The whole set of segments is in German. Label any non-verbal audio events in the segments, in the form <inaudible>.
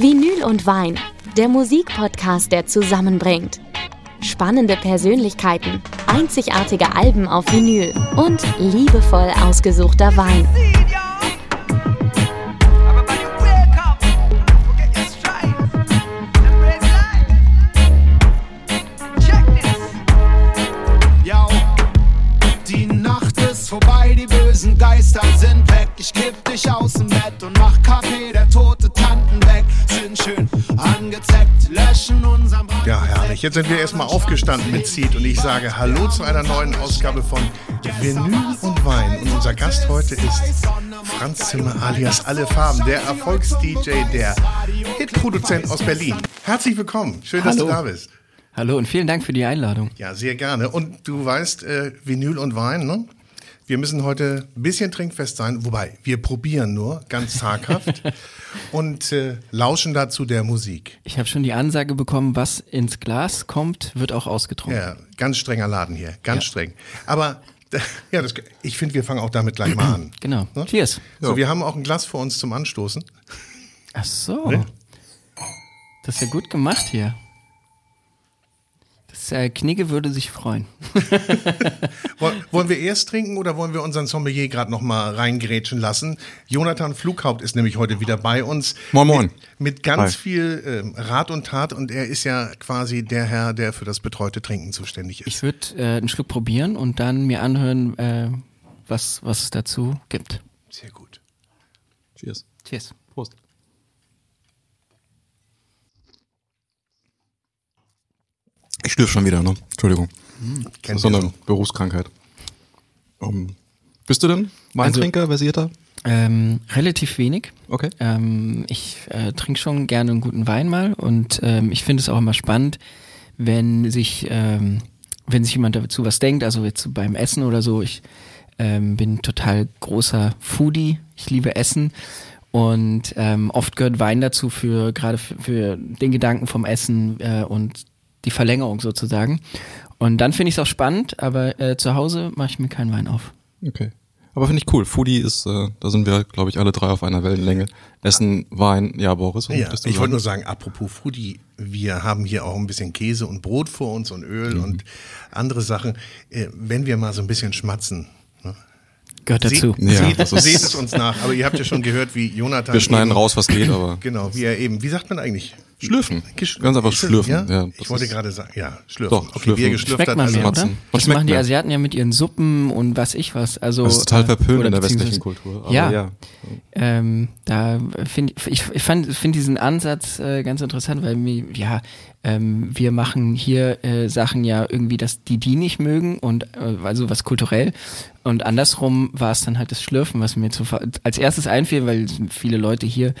Vinyl und Wein, der Musikpodcast, der zusammenbringt. Spannende Persönlichkeiten, einzigartige Alben auf Vinyl und liebevoll ausgesuchter Wein. Herrlich. Jetzt sind wir erstmal aufgestanden mit Seed und ich sage Hallo zu einer neuen Ausgabe von Vinyl und Wein. Und unser Gast heute ist Franz Zimmer alias Alle Farben, der Erfolgs-DJ, der Hitproduzent aus Berlin. Herzlich willkommen. Schön, dass Hallo. du da bist. Hallo und vielen Dank für die Einladung. Ja, sehr gerne. Und du weißt, äh, Vinyl und Wein, ne? Wir müssen heute ein bisschen trinkfest sein, wobei wir probieren nur, ganz zaghaft <laughs> und äh, lauschen dazu der Musik. Ich habe schon die Ansage bekommen, was ins Glas kommt, wird auch ausgetrunken. Ja, ganz strenger Laden hier, ganz Ja. streng. Aber <laughs> ja, das, ich finde, wir fangen auch damit gleich mal an. <clears throat> Genau. Ne? Cheers. So, wir haben auch ein Glas vor uns zum Anstoßen. Ach so. Ne? Das ist ja gut gemacht hier. Äh, Knigge würde sich freuen. <laughs> Woll- Wollen wir erst trinken oder wollen wir unseren Sommelier gerade noch mal reingrätschen lassen? Jonathan Flughaupt ist nämlich heute wieder bei uns. Moin, moin. Mit, mit ganz Hi. viel ähm, Rat und Tat und er ist ja quasi der Herr, der für das betreute Trinken zuständig ist. Ich würde äh, einen Schluck probieren und dann mir anhören, äh, was, was es dazu gibt. Sehr gut. Cheers. Cheers. Ich schlürfe schon wieder, ne? Entschuldigung. Das Kennt ist eine so. Berufskrankheit. Um, bist du denn Weintrinker, versierter? Ähm, relativ wenig. Okay. Ähm, ich äh, trinke schon gerne einen guten Wein mal und ähm, ich finde es auch immer spannend, wenn sich, ähm, wenn sich jemand dazu was denkt, also jetzt beim Essen oder so. Ich ähm, bin total großer Foodie, ich liebe Essen und ähm, oft gehört Wein dazu für gerade für, für den Gedanken vom Essen äh, und die Verlängerung sozusagen. Und dann finde ich es auch spannend, aber äh, zu Hause mache ich mir keinen Wein auf. Okay. Aber finde ich cool. Foodie ist, äh, da sind wir, glaube ich, alle drei auf einer Wellenlänge. Essen, Wein, ja, Boris. Ja, ich wollte nur sagen, apropos Foodie, wir haben hier auch ein bisschen Käse und Brot vor uns und Öl Mhm. und andere Sachen. Äh, wenn wir mal so ein bisschen schmatzen? Gehört dazu. Seht, Ja, seht, seht es uns nach. Aber ihr habt ja schon gehört, wie Jonathan. Wir schneiden eben- raus, was geht, aber <clears throat> Genau, wie er eben, wie sagt man eigentlich? Schlürfen. Gesch- Ganz einfach schlürfen. Ja? Ja, ich wollte gerade sagen, ja, schlürfen. Doch, okay, schlürfen. wie er geschlürft Schmeckt hat. man also mehr, oder? Matzen. Was Das machen die? Asiaten ja mit ihren Suppen und was ich was. Also, Das ist total äh, verpönt oder in der westlichen Kultur. aber ja, ja. Ähm, da finde ich, ich fand, finde diesen Ansatz äh, ganz interessant, weil mir, ja, ähm, wir machen hier äh, Sachen ja irgendwie, dass die die nicht mögen und äh, also was kulturell und andersrum war es dann halt das Schlürfen, was mir zu, als erstes einfiel, weil viele Leute hier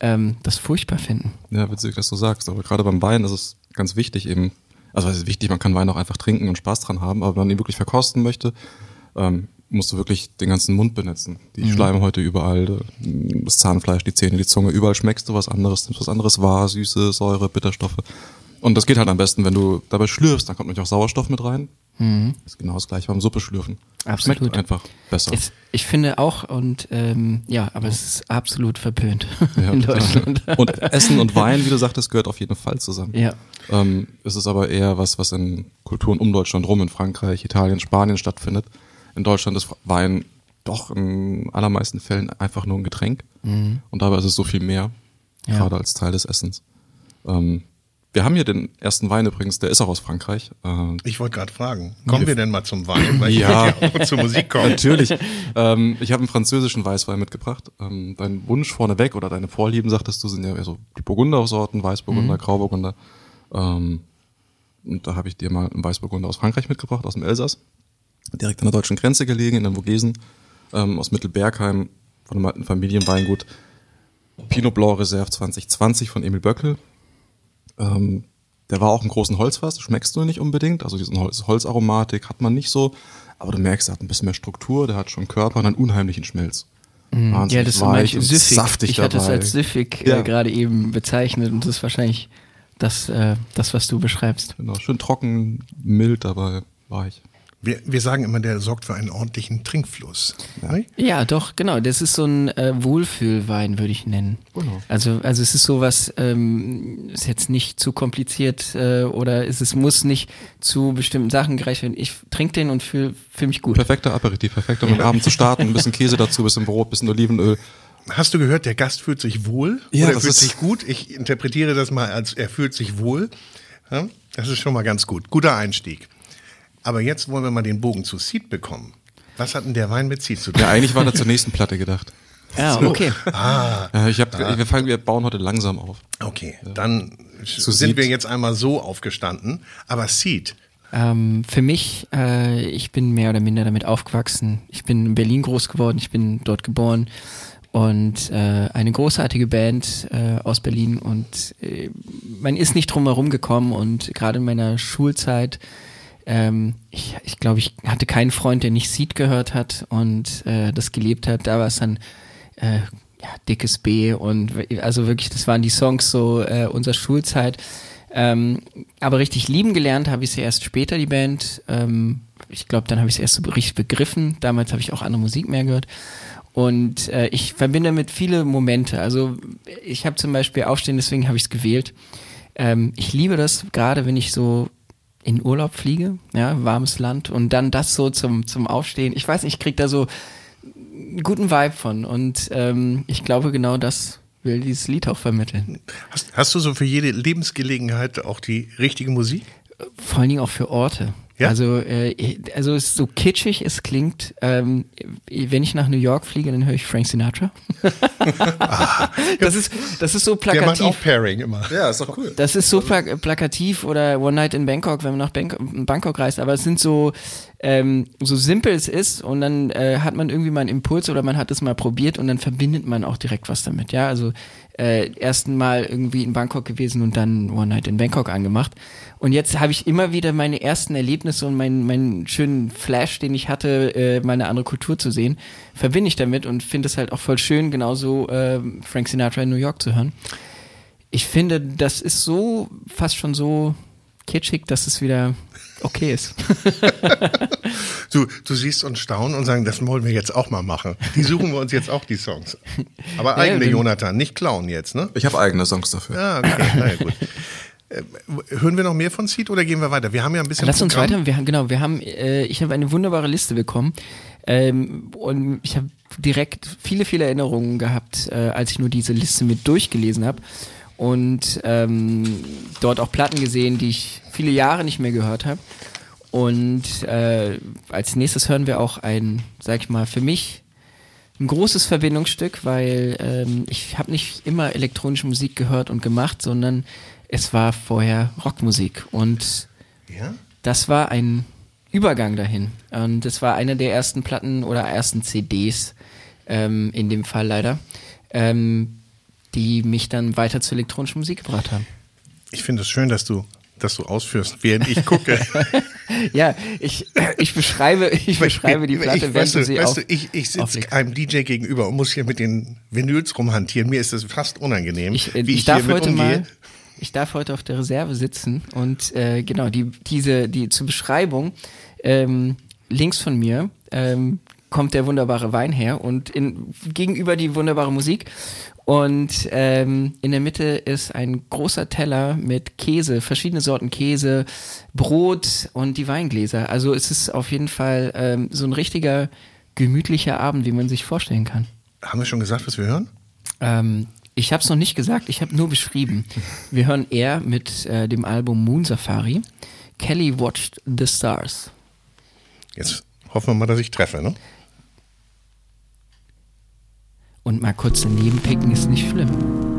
ähm, das furchtbar finden. Ja, witzig, dass du sagst. Aber gerade beim Wein ist es ganz wichtig eben, also es ist wichtig, man kann Wein auch einfach trinken und Spaß dran haben, aber wenn man ihn wirklich verkosten möchte, ähm, musst du wirklich den ganzen Mund benetzen. Die Schleimhäute überall, das Zahnfleisch, die Zähne, die Zunge, überall schmeckst du was anderes, nimmst was anderes wahr, Süße, Säure, Bitterstoffe. Und das geht halt am besten, wenn du dabei schlürfst, dann kommt nämlich auch Sauerstoff mit rein. Das ist genau das gleiche beim Suppe schlürfen. Absolut. Schmeckt einfach besser. Es, ich finde auch und ähm, ja, aber es ist absolut verpönt <laughs> Ja, in. Deutschland. Und Essen und Wein, wie du sagtest, gehört auf jeden Fall zusammen. Ja. Ähm, es ist aber eher was, was in Kulturen um Deutschland rum, in Frankreich, Italien, Spanien stattfindet. In Deutschland ist Wein doch in allermeisten Fällen einfach nur ein Getränk. Und dabei ist es so viel mehr, Ja. gerade als Teil des Essens. Ähm, wir haben hier den ersten Wein übrigens, der ist auch aus Frankreich. Äh, Ich wollte gerade fragen, kommen wir denn mal zum Wein? <laughs> Weil ich Ja. wollte ja auch zur Musik kommen. Natürlich. ähm, ich habe einen französischen Weißwein mitgebracht. Ähm, dein Wunsch vorneweg oder deine Vorlieben, sagtest du, sind ja eher so die Burgundersorten, Weißburgunder, Grauburgunder. Ähm, und da habe ich dir mal einen Weißburgunder aus Frankreich mitgebracht, aus dem Elsass. Direkt an der deutschen Grenze gelegen, in den Vogesen, ähm, aus Mittelbergheim, von einem alten Familienweingut. Pinot Blanc Reserve 2020 von Emil Böckel. Ähm, der war auch im großen Holzfass, schmeckst du nicht unbedingt. Also diesen Holz, Holzaromatik hat man nicht so. Aber du merkst, er hat ein bisschen mehr Struktur, der hat schon Körper und einen unheimlichen Schmelz. Ja, Wahnsinnig das weich und süffig. saftig ich hatte es als süffig Ja. äh, gerade eben bezeichnet und das ist wahrscheinlich das, äh, das was du beschreibst. Genau, schön trocken, mild dabei, weich. Wir, wir sagen immer, der sorgt für einen ordentlichen Trinkfluss. Ne? Ja, doch, genau. Das ist so ein äh, Wohlfühlwein, würde ich nennen. Also, also es ist sowas, ähm, ist jetzt nicht zu kompliziert äh, oder ist, es muss nicht zu bestimmten Sachen gereicht werden. Ich trinke den und fühle fühl mich gut. Perfekter Aperitif, perfekt, um den Abend zu starten. Ein bisschen Käse dazu, ein bisschen Brot, ein bisschen Olivenöl. Hast du gehört, der Gast fühlt sich wohl? Ja, oder das fühlt ist- sich gut? Ich interpretiere das mal als er fühlt sich wohl. Ja, das ist schon mal ganz gut. Guter Einstieg. Aber jetzt wollen wir mal den Bogen zu Seed bekommen. Was hat denn der Wein mit Seed zu tun? Ja, eigentlich war der zur nächsten Platte gedacht. <laughs> Ja, okay. Äh, ich hab, wir, fangen, wir bauen heute langsam auf. Okay, dann Zu sind Seed. wir jetzt einmal so aufgestanden. Aber Seed, Ähm, für mich, äh, ich bin mehr oder minder damit aufgewachsen. Ich bin in Berlin groß geworden, ich bin dort geboren und äh, eine großartige Band äh, aus Berlin und äh, man ist nicht drum herum gekommen und gerade in meiner Schulzeit, ähm, ich, ich glaube, ich hatte keinen Freund, der nicht Seed gehört hat und äh, das gelebt hat. Da war es dann äh, ja, dickes B und also wirklich, das waren die Songs so äh, unserer Schulzeit. Ähm, aber richtig lieben gelernt habe ich sie erst später, die Band. Ähm, ich glaube, dann habe ich es erst so richtig begriffen. Damals habe ich auch andere Musik mehr gehört. Und äh, ich verbinde damit viele Momente. Also ich habe zum Beispiel Aufstehen, deswegen habe ich es gewählt. Ähm, ich liebe das, gerade wenn ich so in Urlaub fliege, ja, warmes Land und dann das so zum, zum Aufstehen. Ich weiß nicht, ich krieg da so einen guten Vibe von und ähm, ich glaube genau das will dieses Lied auch vermitteln. hast, hast du so für jede Lebensgelegenheit auch die richtige Musik? Vor allen Dingen auch für Orte. Ja? Also, äh, also es ist so kitschig es klingt, ähm, wenn ich nach New York fliege, dann höre ich Frank Sinatra. das ist das ist so Der macht auch plakativ. Pairing immer. Ja, ist doch cool. Das ist so pla plakativ oder One Night in Bangkok, wenn man nach Bangkok, Bangkok reist, aber es sind so, ähm, so simpel es ist und dann äh, hat man irgendwie mal einen Impuls oder man hat es mal probiert und dann verbindet man auch direkt was damit. Ja, also äh, ersten Mal irgendwie in Bangkok gewesen und dann One Night in Bangkok angemacht. Und jetzt habe ich immer wieder meine ersten Erlebnisse und meinen, meinen schönen Flash, den ich hatte, äh, meine andere Kultur zu sehen, verbinde ich damit und finde es halt auch voll schön, genauso äh, Frank Sinatra in New York zu hören ich finde, das ist so fast schon so kitschig, dass es wieder okay ist. <laughs> Du, du siehst uns staunen und sagen, das wollen wir jetzt auch mal machen. Die suchen wir uns jetzt auch die Songs. Aber eigene, wenn- Jonathan, nicht klauen jetzt, ne? Ich habe eigene Songs dafür. Ja, okay, <laughs> na ja, gut. Äh, Hören wir noch mehr von Seed oder gehen wir weiter? Wir haben ja ein bisschen Lass uns Programm. weiter. Wir haben, genau, wir haben, äh, ich habe eine wunderbare Liste bekommen ähm, und ich habe direkt viele, viele Erinnerungen gehabt, äh, als ich nur diese Liste mit durchgelesen habe und ähm, dort auch Platten gesehen, die ich viele Jahre nicht mehr gehört habe. Und äh, als nächstes hören wir auch ein, sag ich mal, für mich ein großes Verbindungsstück, weil ähm, ich habe nicht immer elektronische Musik gehört und gemacht, sondern es war vorher Rockmusik und Ja? das war ein Übergang dahin. Und es war eine der ersten Platten oder ersten CDs, ähm, in dem Fall leider, ähm, die mich dann weiter zur elektronischen Musik gebracht haben. Ich finde es schön, dass du, dass du ausführst, während ich gucke. <laughs> Ja, ich, ich beschreibe, ich beschreibe die Platte, ich, während du sie weißt auf, du, ich, ich sitze einem DJ gegenüber und muss hier mit den Vinyls rumhantieren. Mir ist das fast unangenehm, Ich, äh, wie ich, ich darf heute umgehe. mal, ich darf heute auf der Reserve sitzen und äh, genau die diese die zur Beschreibung ähm, links von mir ähm, kommt der wunderbare Wein her und in, gegenüber die wunderbare Musik und ähm, in der Mitte ist ein großer Teller mit Käse, verschiedene Sorten Käse, Brot und die Weingläser. Also es ist auf jeden Fall ähm, so ein richtiger gemütlicher Abend, wie man sich vorstellen kann. Haben wir schon gesagt, was wir hören? Ähm, ich habe es noch nicht gesagt, ich habe nur beschrieben. Wir hören eher mit äh, dem Album Moon Safari. Kelly Watched the Stars. Jetzt hoffen wir mal, dass ich treffe, ne? Und mal kurz daneben picken ist nicht schlimm.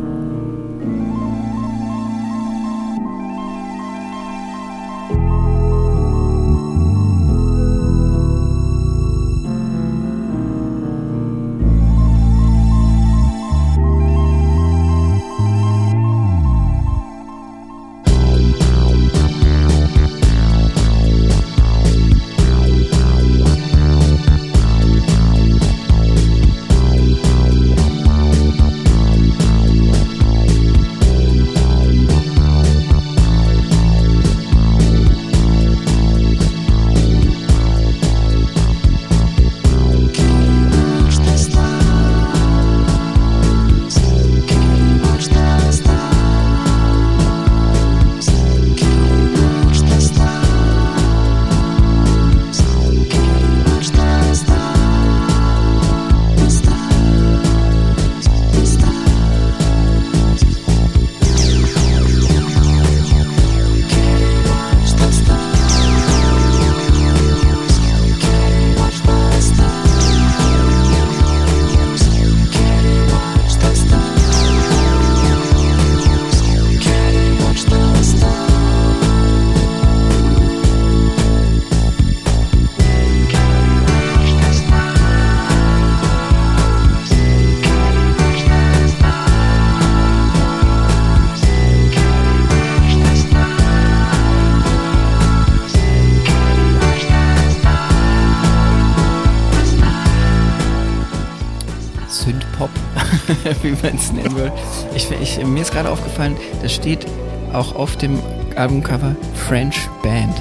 Steht auch auf dem Albumcover French Band.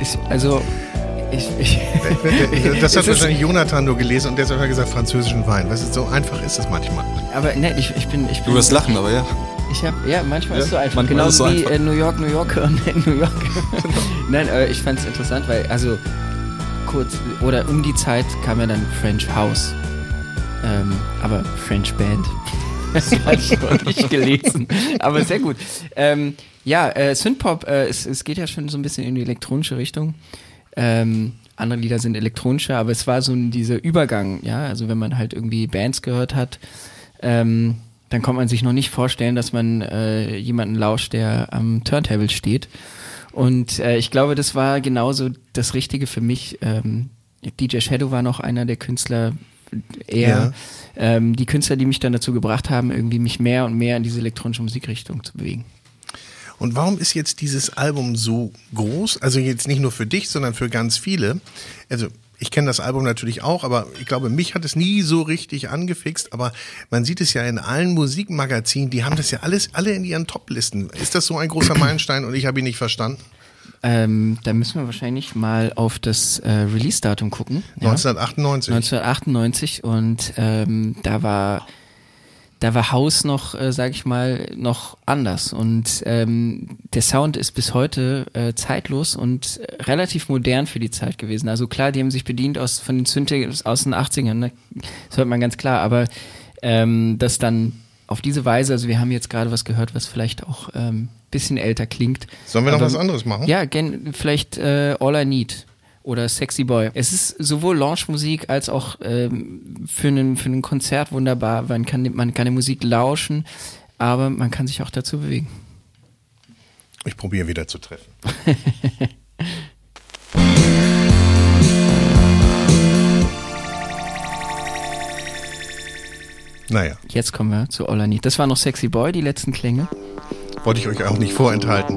Ich, also, ich, ich, das <laughs> hat wahrscheinlich Jonathan nur gelesen und der hat gesagt französischen Wein. Weißt du, so einfach ist es manchmal. Aber ne, ich, ich bin, ich bin. Du wirst lachen, aber ja. Ich habe, ja, manchmal ja, ist es so einfach. Genauso wie einfach. Äh, New York, New Yorker <laughs> und New York. Nein, äh, ich fand es interessant, weil, also, kurz, oder um die Zeit kam ja dann French House. Ähm, aber French Band. Das <laughs> habe ich gelesen. Aber sehr gut. Ähm, ja, äh, Synthpop, äh, es, es geht ja schon so ein bisschen in die elektronische Richtung. Ähm, andere Lieder sind elektronischer, aber es war so ein, dieser Übergang, ja, also wenn man halt irgendwie Bands gehört hat, ähm, dann kommt man sich noch nicht vorstellen, dass man äh, jemanden lauscht, der am Turntable steht. Und äh, ich glaube, das war genauso das Richtige für mich. Ähm, DJ Shadow war noch einer der Künstler, eher ja. ähm, die Künstler, die mich dann dazu gebracht haben, irgendwie mich mehr und mehr in diese elektronische Musikrichtung zu bewegen. Und warum ist jetzt dieses Album so groß? Also jetzt nicht nur für dich, sondern für ganz viele. Also ich kenne das Album natürlich auch, aber ich glaube, mich hat es nie so richtig angefixt. Aber man sieht es ja in allen Musikmagazinen, die haben das ja alles alle in ihren Top-Listen. Ist das so ein großer Meilenstein und ich habe ihn nicht verstanden? Ähm, da müssen wir wahrscheinlich mal auf das äh, Release-Datum gucken. 1998. 1998 und ähm, da war da war House noch, äh, sag ich mal, noch anders. Und ähm, der Sound ist bis heute äh, zeitlos und relativ modern für die Zeit gewesen. Also klar, die haben sich bedient aus von den Synths aus den 80ern, ne? das hört man ganz klar, aber ähm, das dann auf diese Weise, also wir haben jetzt gerade was gehört, was vielleicht auch ähm, bisschen älter klingt. Sollen wir noch was anderes machen? Ja, gen, vielleicht äh, All I Need oder Sexy Boy. Es ist sowohl Launchmusik als auch ähm, für einen für ein Konzert wunderbar. Man kann man kann die Musik lauschen, aber man kann sich auch dazu bewegen. Ich probiere wieder zu treffen. <laughs> naja. Jetzt kommen wir zu All I Need. Das war noch Sexy Boy, die letzten Klänge. Wollte ich euch auch nicht vorenthalten.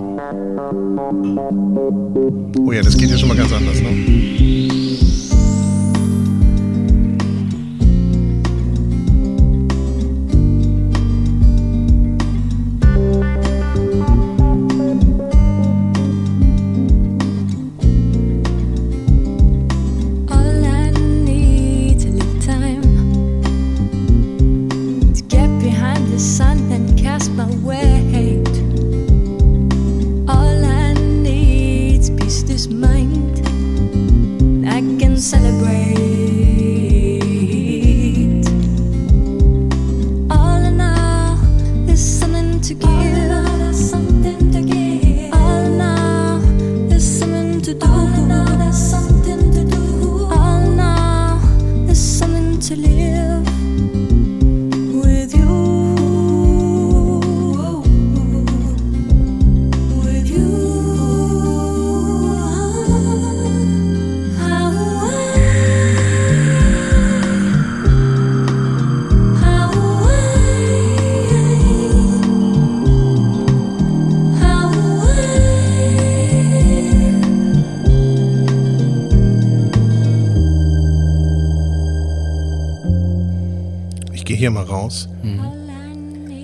Oh ja, das geht ja schon mal ganz anders, ne?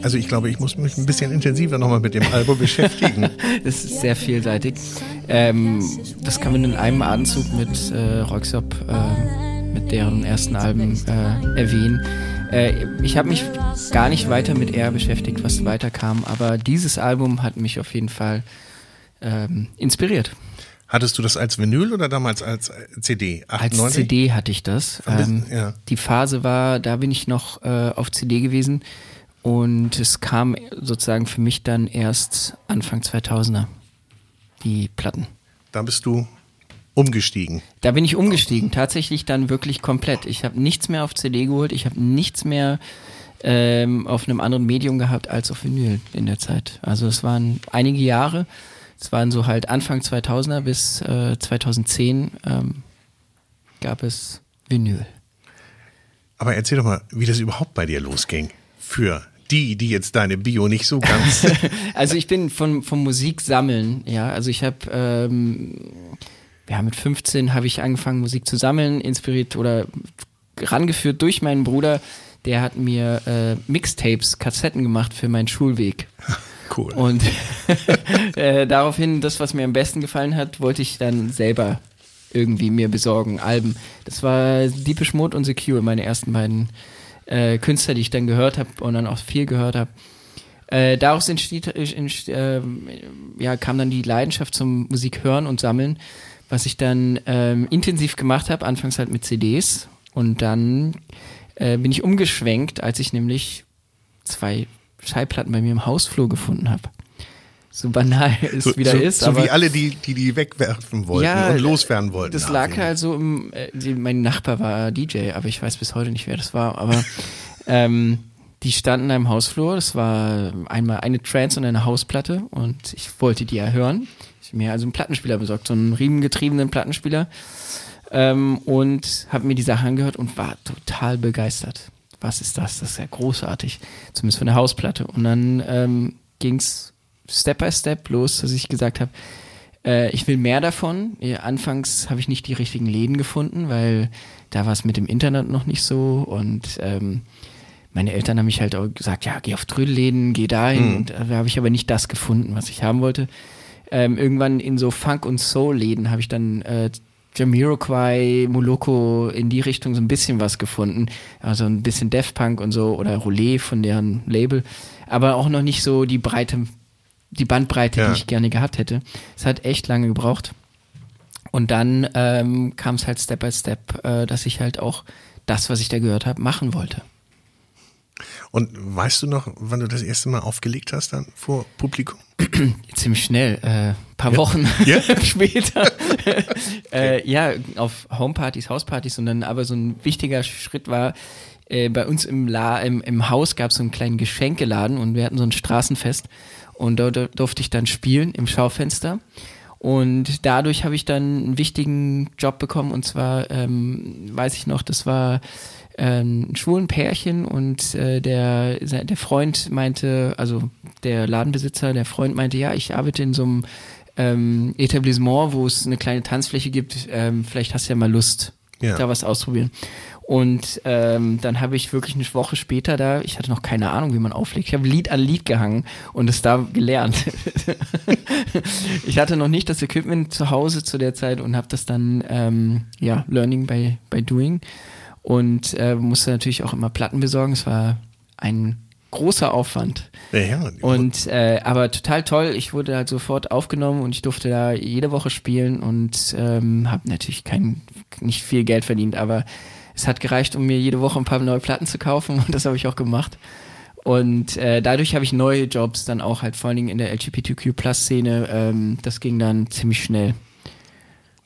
Also ich glaube, ich muss mich ein bisschen intensiver nochmal mit dem Album <laughs> beschäftigen. das ist sehr vielseitig. Ähm, das kann man in einem Atemzug mit äh, Roxop, äh, mit deren ersten Alben äh, erwähnen. Äh, ich habe mich gar nicht weiter mit R beschäftigt, was weiter kam, aber dieses Album hat mich auf jeden Fall ähm, inspiriert. Hattest du das als Vinyl oder damals als CD? 98? Als CD hatte ich das. Ähm, ja. Die Phase war, da bin ich noch äh, auf CD gewesen. Und es kam sozusagen für mich dann erst Anfang 2000er, die Platten. Da bist du umgestiegen. Da bin ich umgestiegen, tatsächlich dann wirklich komplett. Ich habe nichts mehr auf CD geholt, ich habe nichts mehr ähm, auf einem anderen Medium gehabt als auf Vinyl in der Zeit. Also es waren einige Jahre, es waren so halt Anfang 2000er bis äh, 2010 ähm, gab es Vinyl. Aber erzähl doch mal, wie das überhaupt bei dir losging für die, die jetzt deine Bio nicht so ganz. <laughs> also ich bin von vom Musik sammeln, ja. Also ich habe ähm, ja mit 15 habe ich angefangen Musik zu sammeln, inspiriert oder rangeführt durch meinen Bruder, der hat mir äh, Mixtapes, Kassetten gemacht für meinen Schulweg. Cool. Und <laughs> äh, daraufhin, das, was mir am besten gefallen hat, wollte ich dann selber irgendwie mir besorgen, Alben. Das war Deepish Mode und Secure, meine ersten beiden äh, Künstler, die ich dann gehört habe und dann auch viel gehört habe. Äh, daraus entsteht, äh, ja, kam dann die Leidenschaft zum Musik hören und sammeln, was ich dann ähm, intensiv gemacht habe, anfangs halt mit CDs und dann äh, bin ich umgeschwenkt, als ich nämlich zwei Schallplatten bei mir im Hausflur gefunden habe. So banal <laughs> es so, wieder so, ist. So aber wie alle, die die, die wegwerfen wollten Ja, und loswerden wollten. das lag halt so im, äh, mein Nachbar war DJ, aber ich weiß bis heute nicht, wer das war. Aber <laughs> ähm, die standen einem Hausflur. Das war einmal eine Trance und eine Hausplatte und ich wollte die ja hören. Ich habe mir also einen Plattenspieler besorgt, so einen riemengetriebenen Plattenspieler ähm, und habe mir die Sache angehört und war total begeistert. Was ist das? Das ist ja großartig. Zumindest von der Hausplatte. Und dann ähm, ging's Step by Step los, dass ich gesagt habe, äh, ich will mehr davon. Anfangs habe ich nicht die richtigen Läden gefunden, weil da war es mit dem Internet noch nicht so und ähm, meine Eltern haben mich halt auch gesagt, ja, geh auf Trödelläden, geh dahin. Und da habe ich aber nicht das gefunden, was ich haben wollte. Ähm, irgendwann in so Funk- und Soul-Läden habe ich dann äh, Jamiroquai, Moloko in die Richtung so ein bisschen was gefunden. Also ein bisschen Def Punk und so oder Roulé von deren Label. Aber auch noch nicht so die Breite, die Bandbreite, Ja. die ich gerne gehabt hätte. Es hat echt lange gebraucht. Und dann ähm, kam es halt Step by Step, äh, dass ich halt auch das, was ich da gehört habe, machen wollte. Und weißt du noch, wann du das erste Mal aufgelegt hast dann vor Publikum? <clears throat> Ziemlich schnell, äh, paar Wochen Ja? <laughs> später. <laughs> äh, ja, auf Homepartys, Hauspartys und dann aber so ein wichtiger Schritt war, äh, bei uns im, La im, im Haus gab es so einen kleinen Geschenkeladen und wir hatten so ein Straßenfest und dort durfte ich dann spielen im Schaufenster. Und dadurch habe ich dann einen wichtigen Job bekommen und zwar, ähm, weiß ich noch, das war ähm, ein schwulen Pärchen und äh, der, der Freund meinte, also der Ladenbesitzer, der Freund meinte, ja, ich arbeite in so einem ähm, Etablissement, wo es eine kleine Tanzfläche gibt, ähm, vielleicht hast du ja mal Lust, Ja. da was ausprobieren. Und ähm, dann habe ich wirklich eine Woche später da, ich hatte noch keine Ahnung, wie man auflegt. Ich habe Lied an Lied gehangen und es da gelernt. <laughs> ich hatte noch nicht das Equipment zu Hause zu der Zeit und habe das dann, ähm, ja, Learning by, by Doing. Und äh, musste natürlich auch immer Platten besorgen. Es war ein großer Aufwand. Ja, ja. Und äh, aber total toll. Ich wurde halt sofort aufgenommen und ich durfte da jede Woche spielen und ähm, habe natürlich kein nicht viel Geld verdient, aber es hat gereicht, um mir jede Woche ein paar neue Platten zu kaufen <laughs> und das habe ich auch gemacht. Und äh, dadurch habe ich neue Jobs dann auch halt vor allen Dingen in der LGBTQ Plus Szene. Ähm, das ging dann ziemlich schnell.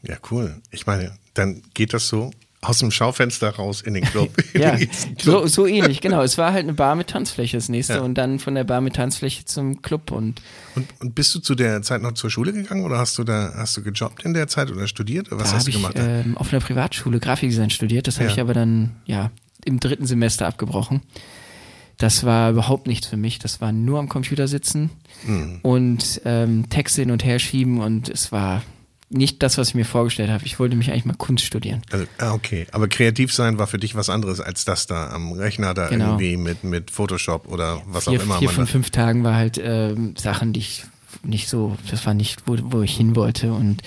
ja, cool. Ich meine, dann geht das so aus dem Schaufenster raus in den Club. <laughs> <laughs> Ja, so, so ähnlich, genau. Es war halt eine Bar mit Tanzfläche das nächste Ja. und dann von der Bar mit Tanzfläche zum Club und Und, und bist du zu der Zeit noch zur Schule gegangen oder hast du da hast du gejobbt in der Zeit oder studiert? Was da hast du ich gemacht? ähm, auf einer Privatschule Grafikdesign studiert. Das habe Ja. ich aber dann ja im dritten Semester abgebrochen. Das war überhaupt nichts für mich. Das war nur am Computer sitzen Mhm. und ähm, Texte hin und her schieben und es war nicht das, was ich mir vorgestellt habe. Ich wollte mich eigentlich mal Kunst studieren. Also, ah, okay. Aber kreativ sein war für dich was anderes als das da am Rechner da Genau. irgendwie mit, mit Photoshop oder was vier, auch immer vier von fünf Tagen war halt ähm, Sachen, die ich nicht so, das war nicht, wo, wo ich hin wollte. Und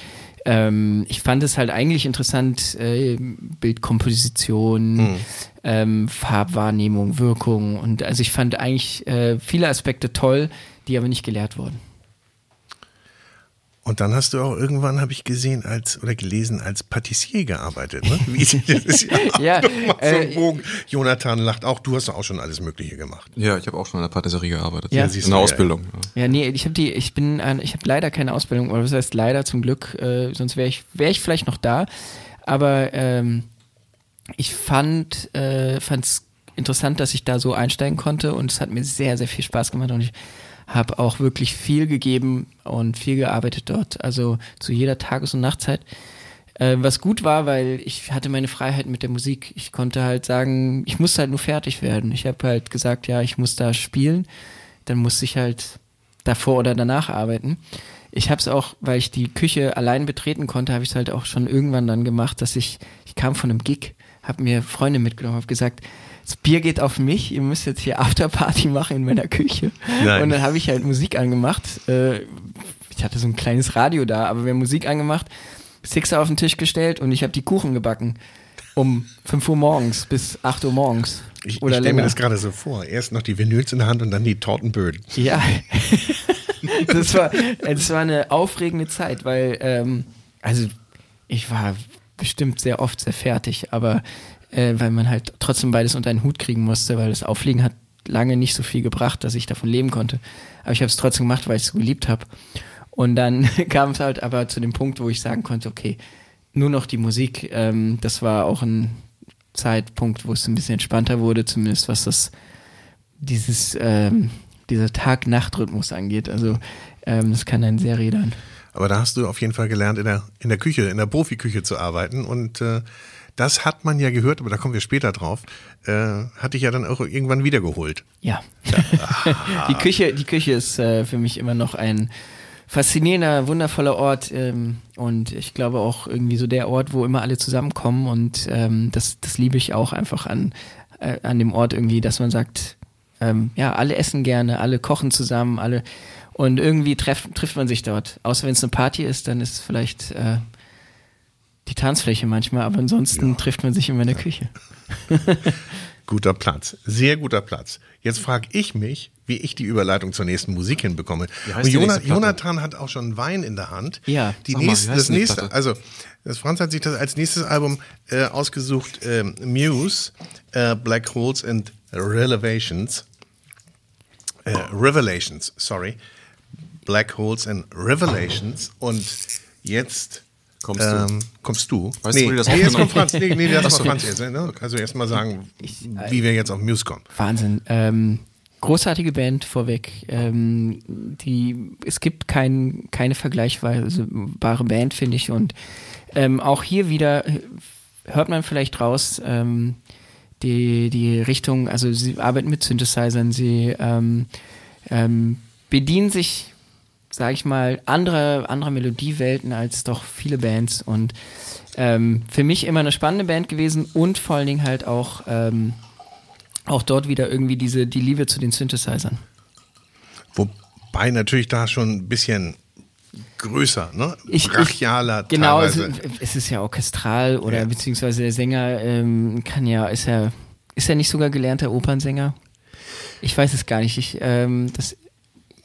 ähm, ich fand es halt eigentlich interessant, äh, Bildkomposition, Mhm. ähm, Farbwahrnehmung, Wirkung. Und also ich fand eigentlich äh, viele Aspekte toll, die aber nicht gelehrt wurden. Und dann hast du auch irgendwann, habe ich gesehen, als oder gelesen, als Patissier gearbeitet. Ne? Wie, <laughs> das ist ja, Ja, so äh, Bogen. Jonathan lacht auch, du hast auch schon alles Mögliche gemacht. Ja, ich habe auch schon in der Patisserie gearbeitet. Ja. in siehst du, der ja. Ausbildung. Ja. Ja, nee, ich habe die, ich bin, ein, ich habe leider keine Ausbildung, oder was heißt leider zum Glück, äh, sonst wäre ich, wäre ich vielleicht noch da. Aber ähm, ich fand, äh, fand's interessant, dass ich da so einsteigen konnte und es hat mir sehr, sehr viel Spaß gemacht und ich habe auch wirklich viel gegeben und viel gearbeitet dort, also zu jeder Tages- und Nachtzeit. Äh, was gut war, weil ich hatte meine Freiheit mit der Musik. Ich konnte halt sagen, ich musste halt nur fertig werden. Ich habe halt gesagt, ja, ich muss da spielen. Dann musste ich halt davor oder danach arbeiten. Ich habe es auch, weil ich die Küche allein betreten konnte, habe ich es halt auch schon irgendwann dann gemacht, dass ich, ich kam von einem Gig, habe mir Freunde mitgenommen, habe gesagt, das Bier geht auf mich, ihr müsst jetzt hier Afterparty machen in meiner Küche. Nein. Und dann habe ich halt Musik angemacht. Äh, ich hatte so ein kleines Radio da, aber wir haben Musik angemacht, Sixer auf den Tisch gestellt und ich habe die Kuchen gebacken. Um 5 Uhr morgens bis 8 Uhr morgens. Ich, ich stelle mir das gerade so vor. Erst noch die Vinyls in der Hand und dann die Tortenböden. Ja. <laughs> das, war, das war eine aufregende Zeit, weil, ähm, also ich war bestimmt sehr oft sehr fertig, aber äh, weil man halt trotzdem beides unter einen Hut kriegen musste, weil das Auflegen hat lange nicht so viel gebracht, dass ich davon leben konnte. Aber ich habe es trotzdem gemacht, weil ich es so geliebt habe. Und dann <laughs> kam es halt aber zu dem Punkt, wo ich sagen konnte, okay, nur noch die Musik. Ähm, das war auch ein Zeitpunkt, wo es ein bisschen entspannter wurde, zumindest was das dieses ähm, dieser Tag-Nacht-Rhythmus angeht. Also ähm, das kann einen sehr rädern. Aber da hast du auf jeden Fall gelernt, in der, in der Küche, in der Profiküche zu arbeiten. Und äh, das hat man ja gehört, aber da kommen wir später drauf, äh, hatte ich ja dann auch irgendwann wiedergeholt. Ja. <laughs> die Küche, die Küche ist äh, für mich immer noch ein faszinierender, wundervoller Ort ähm, und ich glaube auch irgendwie so der Ort, wo immer alle zusammenkommen und ähm, das, das liebe ich auch einfach an, äh, an dem Ort irgendwie, dass man sagt, ähm, ja, alle essen gerne, alle kochen zusammen, alle und irgendwie treff, trifft man sich dort. Außer wenn es eine Party ist, dann ist es vielleicht äh, die Tanzfläche manchmal, aber ansonsten trifft man sich immer in der Küche. <laughs> Guter Platz, sehr guter Platz. Jetzt frage ich mich, wie ich die Überleitung zur nächsten Musik hinbekomme. Und die Jona- nächste Platte? Jonathan hat auch schon Wein in der Hand. Ja. Die Sag nächste, das nächste, Platte? also das Franz hat sich das als nächstes Album äh, ausgesucht, ähm, Muse, äh, Black Holes and Revelations. Äh, Revelations, sorry. Black Holes and Revelations. Und jetzt Kommst du? ähm, kommst du. Weißt du, nee, wo die das nee, jetzt kommt Franz. Nee, nee, war Franz jetzt. Ne? Also erst mal sagen, wie wir jetzt auf Muse kommen. Wahnsinn. Ähm, großartige Band vorweg. Ähm, die, es gibt kein, keine vergleichbare Band, finde ich. Und ähm, auch hier wieder äh, hört man vielleicht raus, ähm, die, die Richtung, also sie arbeiten mit Synthesizern, sie ähm, ähm, bedienen sich, sage ich mal, andere, andere Melodiewelten als doch viele Bands und ähm, für mich immer eine spannende Band gewesen und vor allen Dingen halt auch ähm, auch dort wieder irgendwie diese die Liebe zu den Synthesizern. Wobei natürlich da schon ein bisschen größer, ne? Ich- ich- Brachialer Genau, es, teilweise. es ist ja orchestral oder Ja. beziehungsweise der Sänger ähm, kann ja ist ja ist er nicht sogar gelernter Opernsänger? Ich weiß es gar nicht. Ich ähm, das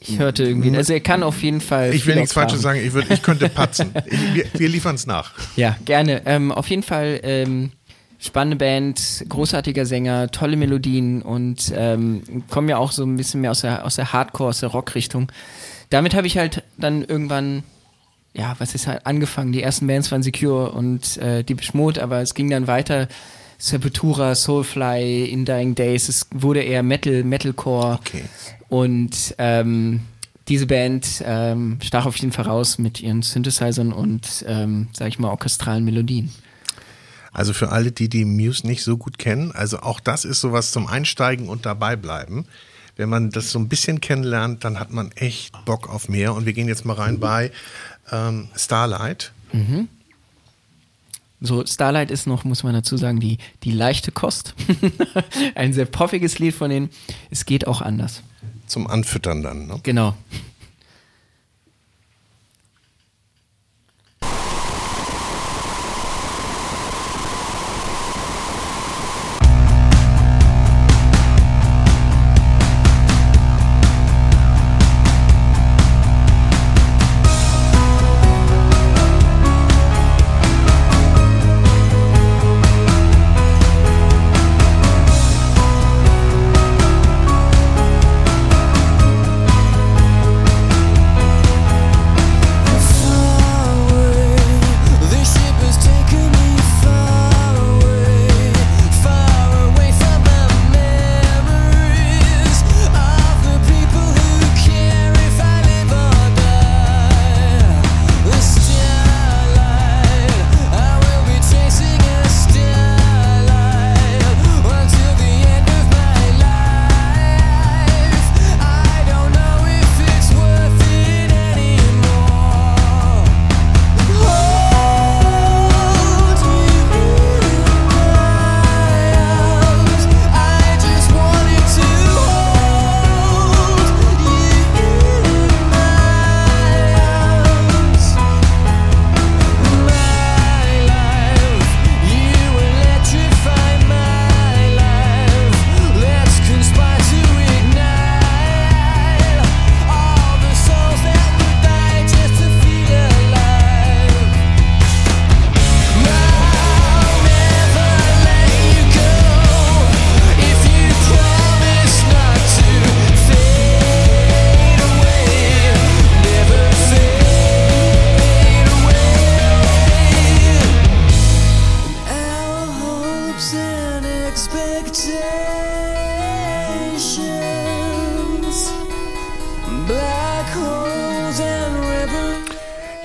ich hörte irgendwie, also er kann auf jeden Fall. ich will nichts Falsches sagen, ich, würd, ich könnte patzen. <laughs> Ich, wir wir liefern es nach. Ja, gerne. Ähm, auf jeden Fall ähm, spannende Band, großartiger Sänger, tolle Melodien und ähm, kommen ja auch so ein bisschen mehr aus der, aus der Hardcore, aus der Rock-Richtung. Damit habe ich halt dann irgendwann, ja, was ist halt angefangen. Die ersten Bands waren Secure und äh, die Mode, aber es ging dann weiter. Sepultura, Soulfly, In Dying Days, es wurde eher Metal, Metalcore. Okay. Und ähm, diese Band ähm, stach auf jeden Fall raus mit ihren Synthesizern und, ähm, sag ich mal, orchestralen Melodien. Also für alle, die die Muse nicht so gut kennen, also auch das ist sowas zum Einsteigen und dabei bleiben. Wenn man das so ein bisschen kennenlernt, dann hat man echt Bock auf mehr. Und wir gehen jetzt mal rein bei ähm, Starlight. So, Starlight ist noch, muss man dazu sagen, die, die leichte Kost. <laughs> Ein sehr poffiges Lied von denen. Es geht auch anders. Zum Anfüttern dann. Ne? Genau.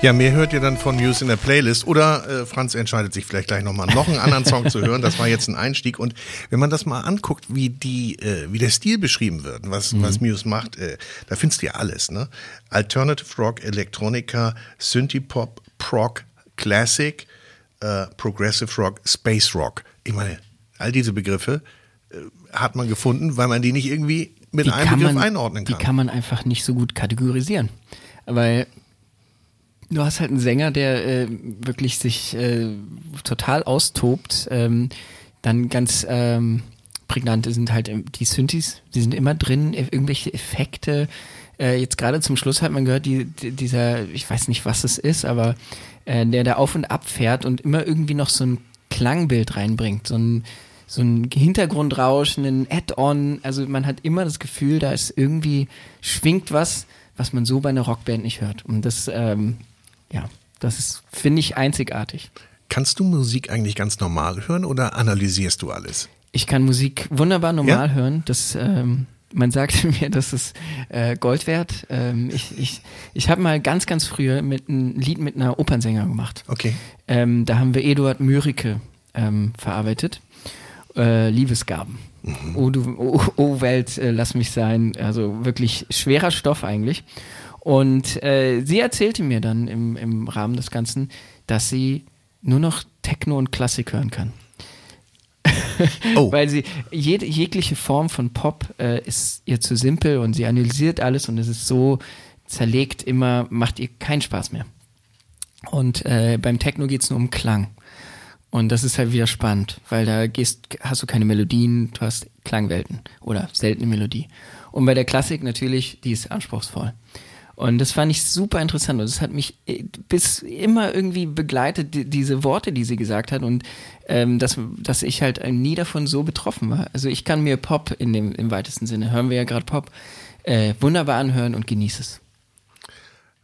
Ja, mehr hört ihr dann von Muse in der Playlist. Oder äh, Franz entscheidet sich vielleicht gleich nochmal noch einen anderen Song zu hören. Das war jetzt ein Einstieg. Und wenn man das mal anguckt, wie die, äh, wie der Stil beschrieben wird, was, mhm. was Muse macht, äh, da findest du ja alles, ne? Alternative Rock, Electronica, Synthie-Pop, Prog, Classic, äh, Progressive Rock, Space Rock. Ich meine, all diese Begriffe äh, hat man gefunden, weil man die nicht irgendwie mit Die einem Begriff man, einordnen kann. Die kann man einfach nicht so gut kategorisieren. Weil du hast halt einen Sänger, der äh, wirklich sich äh, total austobt. Ähm, dann ganz ähm, prägnante sind halt ähm, die Synthes, die sind immer drin, irgendwelche Effekte. Äh, jetzt gerade zum Schluss hat man gehört, die, die, dieser, ich weiß nicht, was es ist, aber äh, der da auf und ab fährt und immer irgendwie noch so ein Klangbild reinbringt, so ein so ein Hintergrundrauschen, ein Add-on. Also man hat immer das Gefühl, da ist irgendwie schwingt was, was man so bei einer Rockband nicht hört. Und das, ähm, ja, das ist, finde ich, einzigartig. Kannst du Musik eigentlich ganz normal hören oder analysierst du alles? Ich kann Musik wunderbar normal Ja? hören. Das, ähm, man sagt <laughs> mir, das ist äh, Gold wert. Ähm, ich ich, ich habe mal ganz, ganz früher mit ein Lied mit einer Opernsänger gemacht. Okay. Ähm, da haben wir Eduard Mürike ähm, verarbeitet. Äh, Liebesgaben. Oh, du, oh, oh Welt, äh, lass mich sein. Also wirklich schwerer Stoff eigentlich. Und äh, sie erzählte mir dann im, im Rahmen des Ganzen, dass sie nur noch Techno und Klassik hören kann. Oh. <laughs> Weil sie jede, jegliche Form von Pop äh, ist ihr zu simpel und sie analysiert alles und es ist so zerlegt immer, macht ihr keinen Spaß mehr. Und äh, beim Techno geht's nur um Klang. Und das ist halt wieder spannend, weil da gehst, hast du keine Melodien, du hast Klangwelten oder seltene Melodie. Und bei der Klassik natürlich, die ist anspruchsvoll. Und das fand ich super interessant und es hat mich äh, bis immer irgendwie begleitet, die, diese Worte, die sie gesagt hat und ähm, dass, dass ich halt äh, nie davon so betroffen war. Also ich kann mir Pop in dem im weitesten Sinne, hören wir ja gerade Pop, äh, wunderbar anhören und genieße es.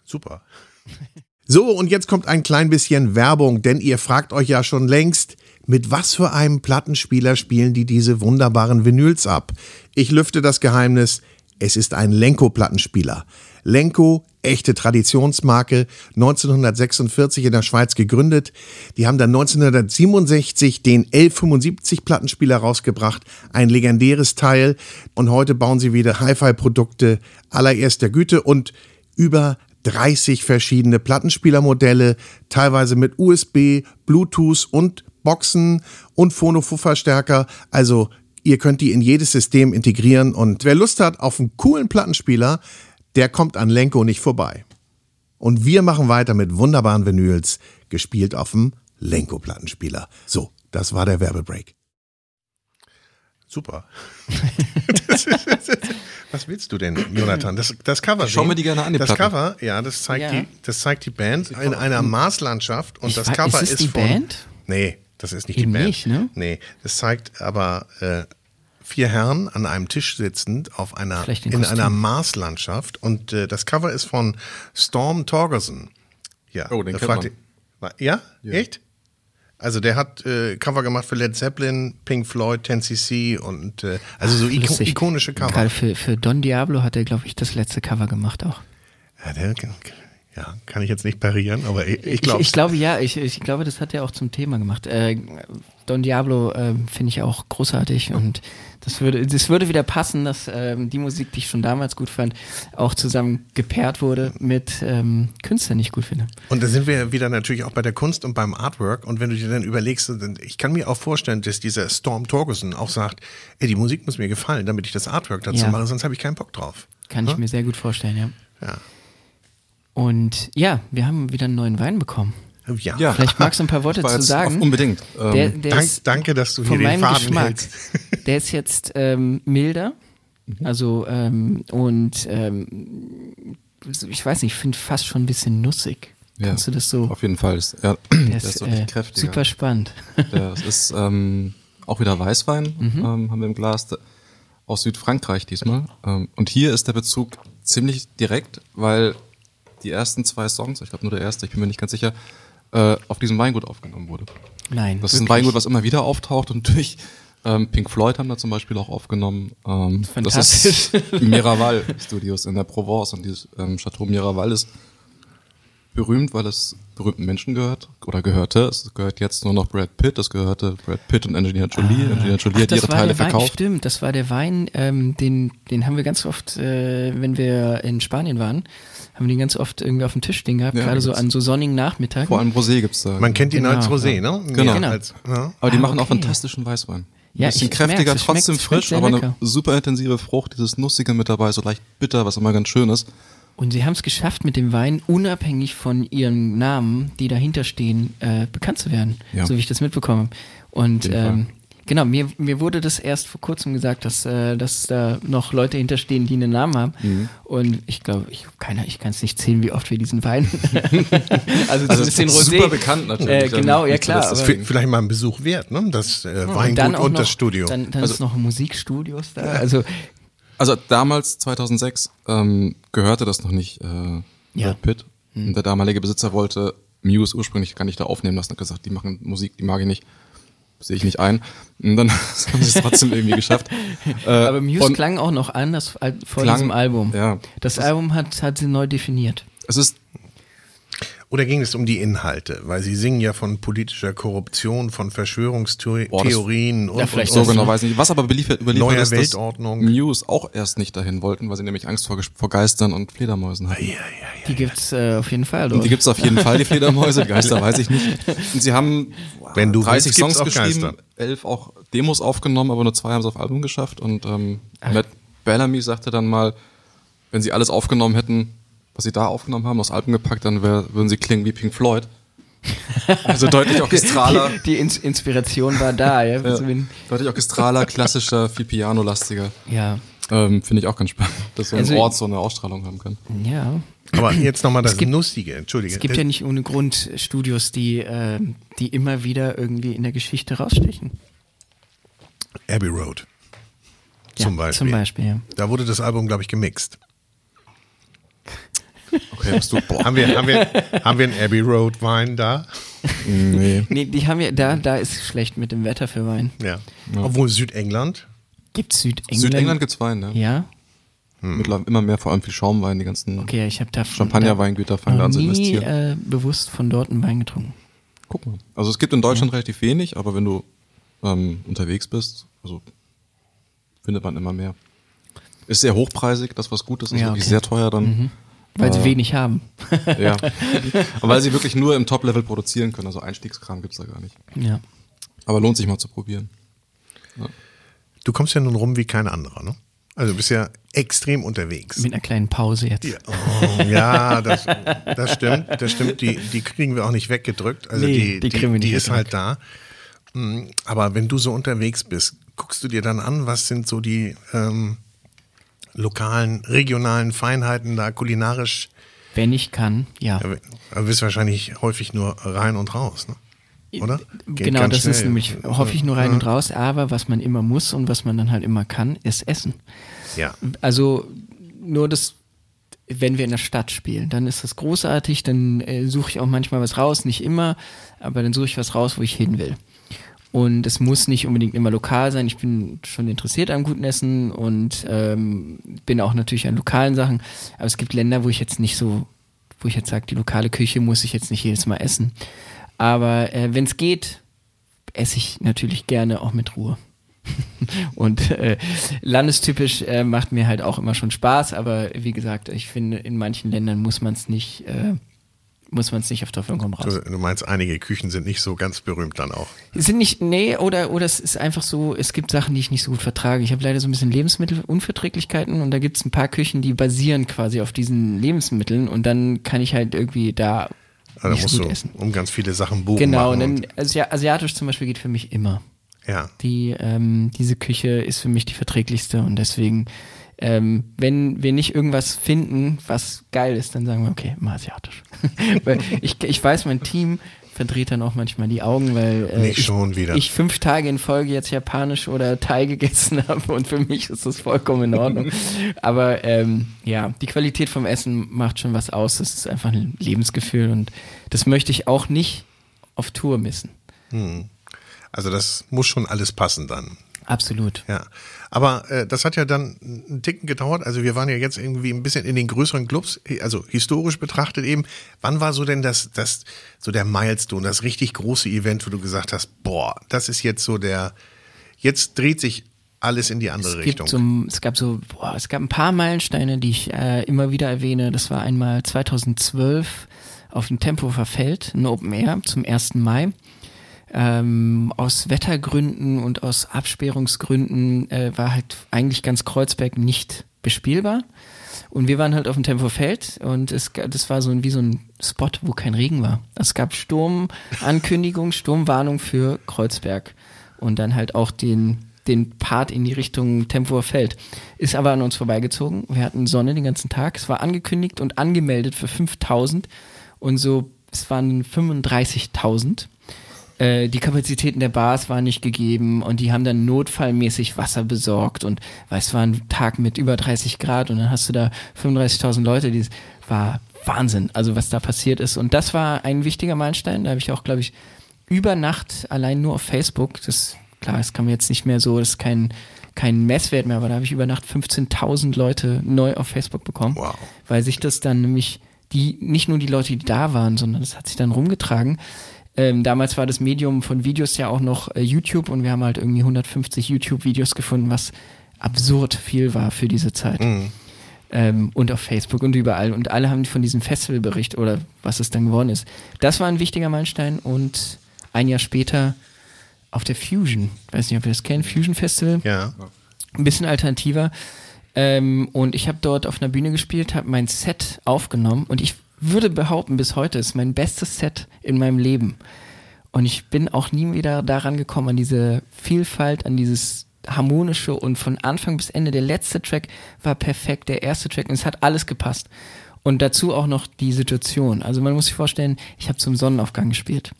Super. So, und jetzt kommt ein klein bisschen Werbung, denn ihr fragt euch ja schon längst, mit was für einem Plattenspieler spielen die diese wunderbaren Vinyls ab? Ich lüfte das Geheimnis, es ist ein Lenko-Plattenspieler. Lenko, echte Traditionsmarke, 1946 in der Schweiz gegründet. Die haben dann 1967 den L75 Plattenspieler rausgebracht, ein legendäres Teil. Und heute bauen sie wieder Hi-Fi-Produkte allererster Güte und über 30 verschiedene Plattenspielermodelle, teilweise mit USB, Bluetooth und Boxen und Phono-Verstärker. Also ihr könnt die in jedes System integrieren und wer Lust hat auf einen coolen Plattenspieler, der kommt an Lenko nicht vorbei. Und wir machen weiter mit wunderbaren Vinyls, gespielt auf dem Lenko-Plattenspieler. So, das war der Werbebreak. Super. Das <laughs> Was willst du denn, Jonathan? Das, das Cover. Schau mir die gerne an, die Das Platten. Cover, ja, das zeigt, Ja. Die, das zeigt die Band in einer Marslandschaft und Ich das Cover ist es ist, die von. Band? Nee, das ist nicht Eben die Band. nicht, ne? Nee, das zeigt aber äh, vier Herren an einem Tisch sitzend auf einer in einer Marslandschaft und äh, das Cover ist von Storm Torgerson. Ja, Oh, den kennt man. ihr- Wa- Ja? Echt? Also der hat äh, Cover gemacht für Led Zeppelin, Pink Floyd, 10cc und äh, also so iko Lustig. ikonische Cover. Gerade für, für Don Diablo hat er, glaube ich, das letzte Cover gemacht auch. Ja, der, ja, kann ich jetzt nicht parieren, aber ich, ich glaube. ich, glaube ja, ich, ich glaube, das hat er auch zum Thema gemacht. Äh, Don Diablo äh, finde ich auch großartig und das würde, das würde wieder passen, dass ähm, die Musik, die ich schon damals gut fand, auch zusammen gepaart wurde mit ähm, Künstlern, die ich gut finde. Und da sind wir wieder natürlich auch bei der Kunst und beim Artwork. Und wenn du dir dann überlegst, ich kann mir auch vorstellen, dass dieser Storm Torgerson auch sagt, ey, die Musik muss mir gefallen, damit ich das Artwork dazu Ja. mache, sonst habe ich keinen Bock drauf. Kann ich mir sehr gut vorstellen, ja. Ja. Und ja, wir haben wieder einen neuen Wein bekommen. Ja. Ja. Vielleicht magst du ein paar Worte zu sagen. Unbedingt. Ähm, Der, der Dank, ist danke, dass du hier von den meinem Faden Geschmack. hältst. <laughs> Der ist jetzt ähm, milder. Mhm. Also, ähm, und ähm, ich weiß nicht, ich finde fast schon ein bisschen nussig. ja, Kannst du das so? Auf jeden Fall. Ist, ja, <clears throat> Der der ist, äh, kräftiger. super spannend. Das <laughs> ist ähm, auch wieder Weißwein, Mhm. ähm, haben wir im Glas, da- aus Südfrankreich diesmal. Ähm, und hier ist der Bezug ziemlich direkt, weil die ersten zwei Songs, ich glaube nur der erste, ich bin mir nicht ganz sicher, äh, auf diesem Weingut aufgenommen wurde. Nein. Das ist ein wirklich. Weingut, was immer wieder auftaucht und <laughs> durch ähm, Pink Floyd haben da zum Beispiel auch aufgenommen. Ähm, das ist die Miraval Studios in der Provence und dieses ähm, Chateau Miraval ist berühmt, weil es berühmten Menschen gehört oder gehörte. Es gehört jetzt nur noch Brad Pitt. Es gehörte Brad Pitt und Angelina Jolie. Angelina Jolie Ach, hat das ihre war Teile der Wein, verkauft. stimmt, das war der Wein, ähm, den, den haben wir ganz oft, äh, wenn wir in Spanien waren, haben wir den ganz oft irgendwie auf dem Tisch stehen gehabt, Ja, gerade so an so sonnigen Nachmittagen. Vor allem Rosé gibt's da. Man kennt ihn Genau, als Rosé, ja. ne? Genau. Ja, Als, ja. aber die Ah, machen auch okay. fantastischen Weißwein. Ja, Ein bisschen kräftiger, es trotzdem es frisch, aber eine lecker. super intensive Frucht, dieses Nussige mit dabei, so leicht bitter, was immer ganz schön ist. Und sie haben es geschafft, mit dem Wein unabhängig von ihren Namen, die dahinter stehen, äh, bekannt zu werden, Ja. so wie ich das mitbekomme. Und ähm, genau, mir, mir wurde das erst vor kurzem gesagt, dass, äh, dass da noch Leute hinterstehen, die einen Namen haben. Mhm. Und ich glaube, ich, keiner, ich kann es nicht zählen, wie oft wir diesen Wein. <laughs> also, Also es ist super bekannt natürlich, Äh, genau, ja klar. aber- V- Vielleicht mal ein Besuch wert, ne? Das äh, und Weingut und, auch noch, das Studio. Dann, dann Also- ist noch Musikstudios da. Also Also damals, 2006, ähm, gehörte das noch nicht äh, Ja. Pitt. Und der damalige Besitzer wollte Muse ursprünglich gar nicht da aufnehmen lassen. Er hat gesagt, die machen Musik, die mag ich nicht. Sehe ich nicht ein. Und dann <laughs> haben sie es trotzdem irgendwie geschafft. <laughs> Äh, Aber Muse klang auch noch anders als vor Klang- diesem Album. ja. Das Album hat, hat sie neu definiert. es ist Oder ging es um die Inhalte? Weil sie singen ja von politischer Korruption, von Verschwörungstheorien Boah, das- und, Ja, vielleicht und, so genau weiß ich nicht. Was aber beliefert, überliefert Neuer ist, dass Weltordnung. Muse auch erst nicht dahin wollten, weil sie nämlich Angst vor, vor Geistern und Fledermäusen hatten. Die gibt's äh, auf jeden Fall. Dort. die gibt's auf jeden Fall, die Fledermäuse, die <laughs> Geister weiß ich nicht. Und sie haben <laughs> Wenn du 30 willst, gibt's Songs geschrieben, Geister. elf auch Demos aufgenommen, aber nur zwei haben es auf Album geschafft. Und ähm, Matt Bellamy sagte dann mal, wenn sie alles aufgenommen hätten, was sie da aufgenommen haben, aufs Album gepackt, dann wär, würden sie klingen wie Pink Floyd. Also deutlich <laughs> orchestraler. Die, die Ins Inspiration war da, ja. Ja, deutlich orchestraler, klassischer, viel Piano-lastiger. ja. Ähm, Finde ich auch ganz spannend, dass so ein Also- Ort so eine Ausstrahlung haben kann. ja. Aber jetzt nochmal das gibt- Nussige, entschuldige. Es gibt ja nicht ohne Grund Studios, die, äh, die immer wieder irgendwie in der Geschichte rausstechen. Abbey Road. Ja, Zum Beispiel. Zum Beispiel, ja. Da wurde das Album, glaube ich, gemixt. Hast du, boah, Haben wir, haben wir, haben wir einen Abbey Road Wein da? nee. Nee, die haben ja, da, da ist schlecht mit dem Wetter für Wein. Ja. Obwohl Südengland. Gibt's Südengland? Südengland gibt's Wein, ne? Ja? Mittlerweile immer mehr, vor allem viel Schaumwein, die ganzen Okay, ich habe da Champagnerweingüter fangen da an zu nie investieren. äh, bewusst von dort einen Wein getrunken. Guck mal. Also es gibt in Deutschland relativ wenig, aber wenn du ähm, unterwegs bist, also findet man immer mehr. Ist sehr hochpreisig, das was gut ist, ist Ja, wirklich okay. sehr teuer dann. Weil Ah. sie wenig haben. Ja. <laughs> Und weil sie wirklich nur im Top-Level produzieren können, also Einstiegskram gibt's da gar nicht. ja. Aber lohnt sich mal zu probieren. Du kommst ja nun rum wie kein anderer, ne? Also du bist ja extrem unterwegs. Mit einer kleinen Pause jetzt. Oh, ja, das, das stimmt, das stimmt. Die, die kriegen wir auch nicht weggedrückt. Also Nee, die, die die, kriegen wir die, ist halt da. Mm, Aber wenn du so unterwegs bist, guckst du dir dann an, was sind so die ähm, lokalen, regionalen Feinheiten da kulinarisch? Wenn ich kann, ja. Ja, Du bist wahrscheinlich häufig nur rein und raus, ne? oder? Geht genau, das ist schnell. nämlich hoffe ich nur rein Ja. und raus, aber was man immer muss und was man dann halt immer kann, ist Essen. Ja. Also nur das, wenn wir in der Stadt spielen, dann ist das großartig, dann äh, suche ich auch manchmal was raus, nicht immer, aber dann suche ich was raus, wo ich hin will. Und es muss nicht unbedingt immer lokal sein. Ich bin schon interessiert am guten Essen und ähm, bin auch natürlich an lokalen Sachen. Aber es gibt Länder, wo ich jetzt nicht so, wo ich jetzt sage, die lokale Küche muss ich jetzt nicht jedes Mal essen. Aber äh, wenn es geht, esse ich natürlich gerne auch mit Ruhe. <laughs> Und äh, landestypisch äh, macht mir halt auch immer schon Spaß, aber wie gesagt, ich finde, in manchen Ländern muss man es nicht, äh, muss man es nicht auf Teufel komm raus. Du, du meinst, einige Küchen sind nicht so ganz berühmt dann auch. Sind nicht, nee, oder, oder es ist einfach so, es gibt Sachen, die ich nicht so gut vertrage. Ich habe leider so ein bisschen Lebensmittelunverträglichkeiten und da gibt es ein paar Küchen, die basieren quasi auf diesen Lebensmitteln und dann kann ich halt irgendwie da Also da nicht musst so du gut essen. um ganz viele Sachen buchen. Genau, dann Asi asiatisch zum Beispiel geht für mich immer. ja. Die, ähm, diese Küche ist für mich die verträglichste und deswegen, ähm, wenn wir nicht irgendwas finden, was geil ist, dann sagen wir, okay, mal asiatisch. <laughs> weil ich, ich weiß, mein Team verdreht dann auch manchmal die Augen, weil äh, Nicht ich, ich fünf Tage in Folge jetzt japanisch oder Thai gegessen <laughs> habe und für mich ist das vollkommen in Ordnung. <laughs> Aber ähm, ja, die Qualität vom Essen macht schon was aus. Das ist einfach ein Lebensgefühl und das möchte ich auch nicht auf Tour missen. Also das muss schon alles passen dann. Absolut. Ja. Aber äh, das hat ja dann einen Ticken gedauert. Also wir waren ja jetzt irgendwie ein bisschen in den größeren Clubs, also historisch betrachtet eben. Wann war so denn das, das, so der Milestone, das richtig große Event, wo du gesagt hast, boah, das ist jetzt so der, jetzt dreht sich alles in die andere es Richtung. So, es gab so, boah, es gab ein paar Meilensteine, die ich äh, immer wieder erwähne. Das war einmal 2012 auf dem Tempelhofer Feld, ein Open Air zum 1. Mai. Ähm, aus Wettergründen und aus Absperrungsgründen äh, war halt eigentlich ganz Kreuzberg nicht bespielbar. Und wir waren halt auf dem Tempofeld und es, das war so ein, wie so ein Spot, wo kein Regen war. Es gab Sturmankündigung, <laughs> Sturmwarnung für Kreuzberg und dann halt auch den, den Part in die Richtung Tempelhofer Feld. Ist aber an uns vorbeigezogen. Wir hatten Sonne den ganzen Tag. Es war angekündigt und angemeldet für 5000 und so, es waren 35.000 äh, die Kapazitäten der Bars waren nicht gegeben und die haben dann notfallmäßig Wasser besorgt und weil es war ein Tag mit über 30 Grad und dann hast du da 35.000 Leute, die war Wahnsinn, also was da passiert ist und das war ein wichtiger Meilenstein, da habe ich auch glaube ich über Nacht allein nur auf Facebook, das klar, das kann man jetzt nicht mehr so, das ist kein kein Messwert mehr, aber da habe ich über Nacht 15.000 Leute neu auf Facebook bekommen, wow. weil sich das dann nämlich die nicht nur die Leute, die da waren, sondern das hat sich dann rumgetragen. Ähm, damals war das Medium von Videos ja auch noch äh, YouTube und wir haben halt irgendwie 150 YouTube-Videos gefunden, was absurd viel war für diese Zeit. Mhm. Ähm, und auf Facebook und überall. Und alle haben von diesem Festivalbericht oder was es dann geworden ist. Das war ein wichtiger Meilenstein und ein Jahr später auf der Fusion. Weiß nicht, ob ihr das kennt, Fusion Festival. Ja. Ein bisschen alternativer. Ähm, und ich habe dort auf einer Bühne gespielt, habe mein Set aufgenommen und ich würde behaupten, bis heute ist mein bestes Set in meinem Leben. Und ich bin auch nie wieder daran gekommen, an diese Vielfalt, an dieses harmonische und von Anfang bis Ende. Der letzte Track war perfekt, der erste Track und es hat alles gepasst. Und dazu auch noch die Situation. Also man muss sich vorstellen, ich habe zum Sonnenaufgang gespielt.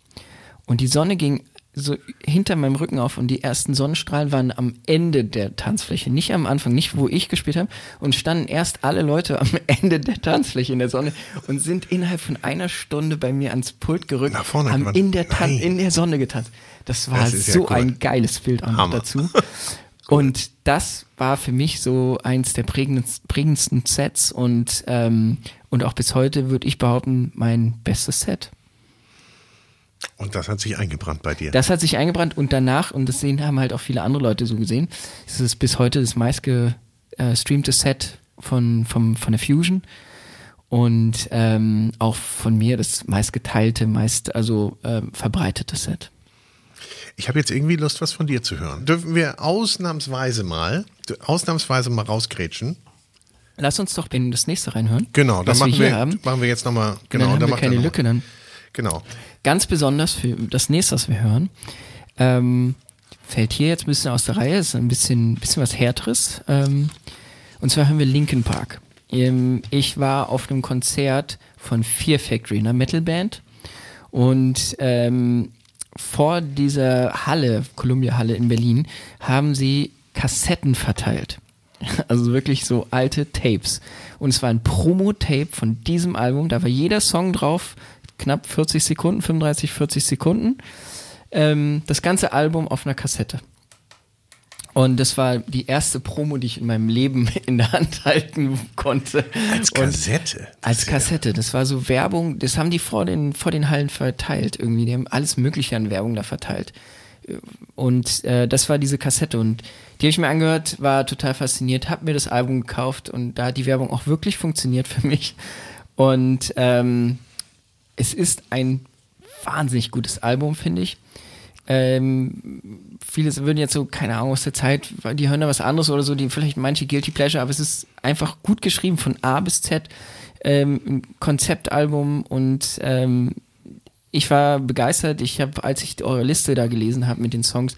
Und die Sonne ging so hinter meinem Rücken auf und die ersten Sonnenstrahlen waren am Ende der Tanzfläche, nicht am Anfang, nicht wo ich gespielt habe und standen erst alle Leute am <laughs> Ende der Tanzfläche in der Sonne und sind innerhalb von einer Stunde bei mir ans Pult gerückt, vorne haben in der, Tan in der Sonne getanzt. Das war Das ist ja so cool. ein geiles Bild auch noch dazu. <laughs> Und das war für mich so eins der prägendsten, prägendsten Sets und, ähm, und auch bis heute würde ich behaupten, mein bestes Set. Und das hat sich eingebrannt bei dir. Das hat sich eingebrannt und danach, und das sehen haben halt auch viele andere Leute so gesehen, es ist bis heute das meistgestreamte Set von, vom, von der Fusion und ähm, auch von mir das meistgeteilte, meist also ähm, verbreitete Set. Ich habe jetzt irgendwie Lust, was von dir zu hören. Dürfen wir ausnahmsweise mal, ausnahmsweise mal rausgrätschen? Lass uns doch in das nächste reinhören. Genau, dann machen wir wir, machen wir jetzt nochmal, Genau, genau, dann haben wir macht er keine. Lücke dann. Genau. Ganz besonders für das nächste, was wir hören, ähm, fällt hier jetzt ein bisschen aus der Reihe, ist ein bisschen, bisschen was härteres. Ähm, und zwar hören wir Linkin Park. Ähm, ich war auf einem Konzert von Fear Factory, einer Metalband. Und ähm, vor dieser Halle, Columbia Halle in Berlin, haben sie Kassetten verteilt. <laughs> Also wirklich so alte Tapes. Und es war ein Promo-Tape von diesem Album. Da war jeder Song drauf, knapp 40 Sekunden, 35, 40 Sekunden. Ähm, das ganze Album auf einer Kassette. Und das war die erste Promo, die ich in meinem Leben <laughs> in der Hand halten konnte. Als Und- Kassette. als Kassette. Das war so Werbung, das haben die vor den, vor den Hallen verteilt irgendwie. Die haben alles Mögliche an Werbung da verteilt. Und äh, das war diese Kassette und die habe ich mir angehört, war total fasziniert, habe mir das Album gekauft und da hat die Werbung auch wirklich funktioniert für mich. Und ähm, es ist ein wahnsinnig gutes Album, finde ich. Ähm, viele würden jetzt so, keine Ahnung, aus der Zeit, die hören da was anderes oder so, die vielleicht manche Guilty Pleasure, aber es ist einfach gut geschrieben von A bis Z, ähm, ein Konzeptalbum und ähm, ich war begeistert. Ich habe, als ich eure Liste da gelesen habe mit den Songs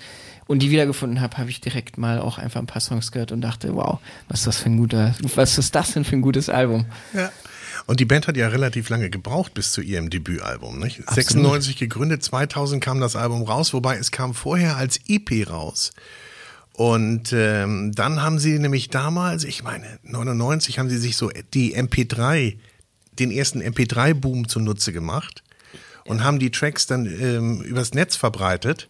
und die wiedergefunden habe, habe ich direkt mal auch einfach ein paar Songs gehört und dachte, wow, was ist das für ein guter, was ist das denn für ein gutes Album? Ja. Und die Band hat ja relativ lange gebraucht bis zu ihrem Debütalbum. Nicht? Absolut. 96 gegründet, 2000 kam das Album raus, wobei es kam vorher als EP raus. Und ähm, dann haben sie nämlich damals, ich meine 99, haben sie sich so die MP3, den ersten MP3-Boom zunutze gemacht und haben die Tracks dann ähm, übers Netz verbreitet.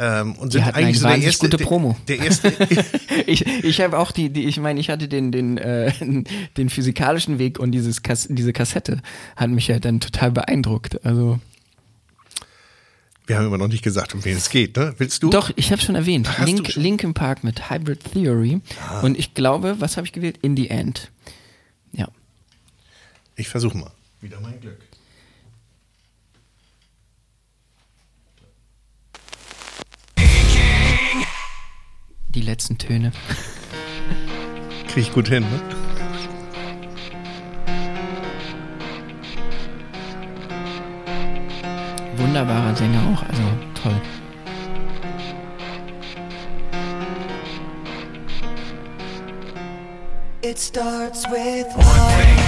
Ähm, und sind eigentlich eine so der erste, gute Promo. Der, der erste, <laughs> <laughs> ich ich habe auch die, die ich meine, ich hatte den, den, äh, <laughs> den physikalischen Weg und dieses Kas diese Kassette hat mich ja dann total beeindruckt. Also wir haben immer noch nicht gesagt, um wen es geht, ne? Willst du? Doch, ich habe schon erwähnt. Link, schon? Linkin Park mit Hybrid Theory. Und ich glaube, was habe ich gewählt? In the End. Ja. Ich versuche mal. Wieder mein Glück. Die letzten Töne. Krieg ich gut hin, ne? Wunderbarer Sänger auch, also toll. It starts with One thing,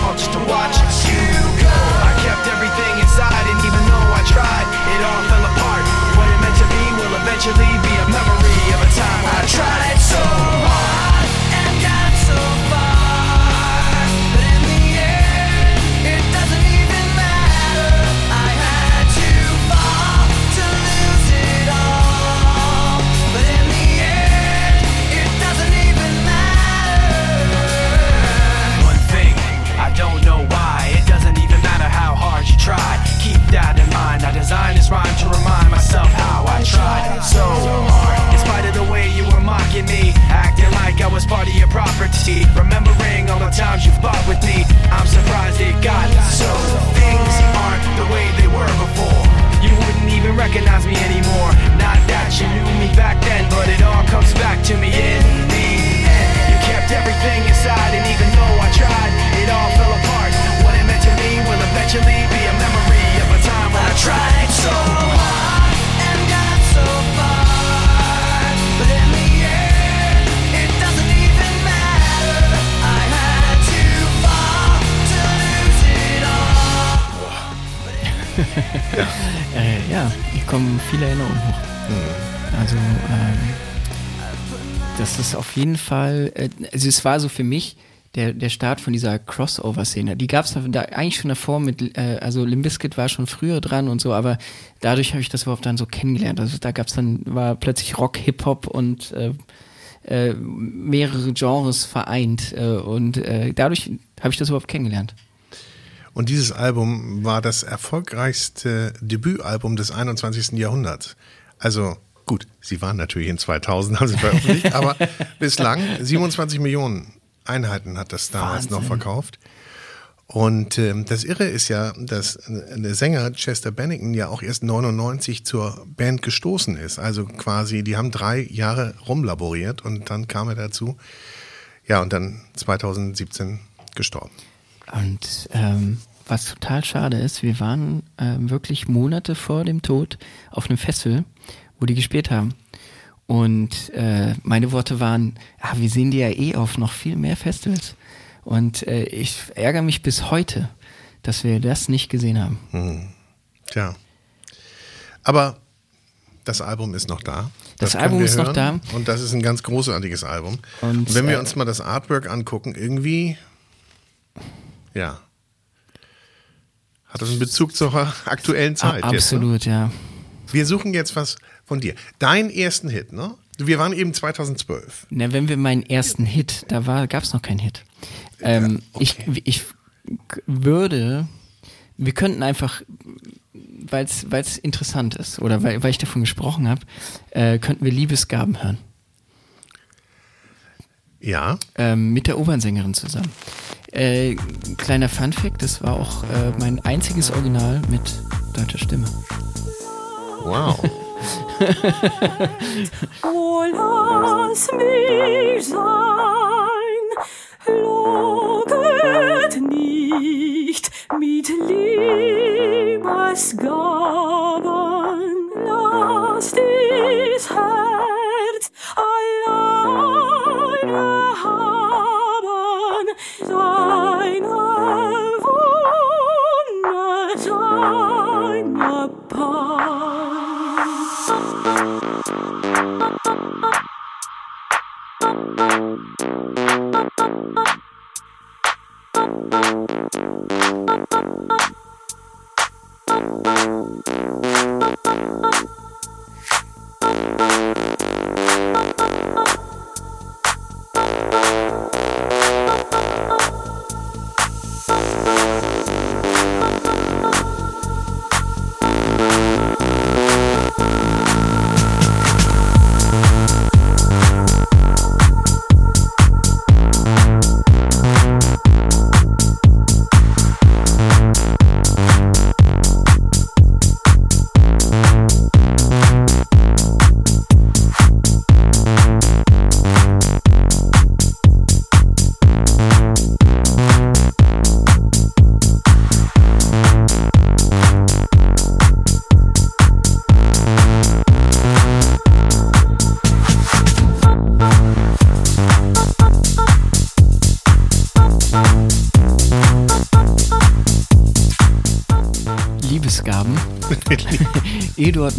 jeden Fall, äh, also es war so für mich der, der Start von dieser Crossover-Szene. Die gab es da eigentlich schon davor mit, äh, also Limbiskit war schon früher dran und so, aber dadurch habe ich das überhaupt dann so kennengelernt. Also da gab es dann, war plötzlich Rock, Hip-Hop und äh, äh, mehrere Genres vereint äh, und äh, dadurch habe ich das überhaupt kennengelernt. Und dieses Album war das erfolgreichste Debütalbum des 21. Jahrhunderts. Also gut, sie waren natürlich in 2000, haben sie veröffentlicht, <laughs> aber bislang 27 Millionen Einheiten hat das damals noch Wahnsinn. verkauft. Und ähm, das Irre ist ja, dass äh, der Sänger Chester Bennington ja auch erst 99 zur Band gestoßen ist. Also quasi, die haben drei Jahre rumlaboriert und dann kam er dazu. Ja, und dann 2017 gestorben. Und ähm, was total schade ist, wir waren ähm, wirklich Monate vor dem Tod auf einem Festival, wo die gespielt haben. Und äh, meine Worte waren, ah, wir sehen die ja eh auf noch viel mehr Festivals. Und äh, ich ärgere mich bis heute, dass wir das nicht gesehen haben. Tja. Aber das Album ist noch da. Das können Album ist noch hören. Und das ist ein ganz großartiges Album. Und, Und wenn wir äh, uns mal das Artwork angucken, irgendwie, ja, hat das einen Bezug zur aktuellen Zeit. Ah, Jetzt, ne? absolut, ja. Wir suchen jetzt was von dir. Deinen ersten Hit, ne? Wir waren eben 2012. Na, wenn wir meinen ersten Hit, da war, gab's noch keinen Hit. Ähm, ich, ich würde, wir könnten einfach, weil es interessant ist oder weil, weil ich davon gesprochen habe, äh, könnten wir Liebesgaben hören. Ja. Ähm, mit der Opernsängerin zusammen. Äh, kleiner Funfact, das war auch äh, mein einziges Original mit deutscher Stimme. Wow. <laughs> oh, lass mich sein, loget nicht mit Liebesgaben, lass dies Herz alleine haben, seine Wunde, seine Paar. Thank you.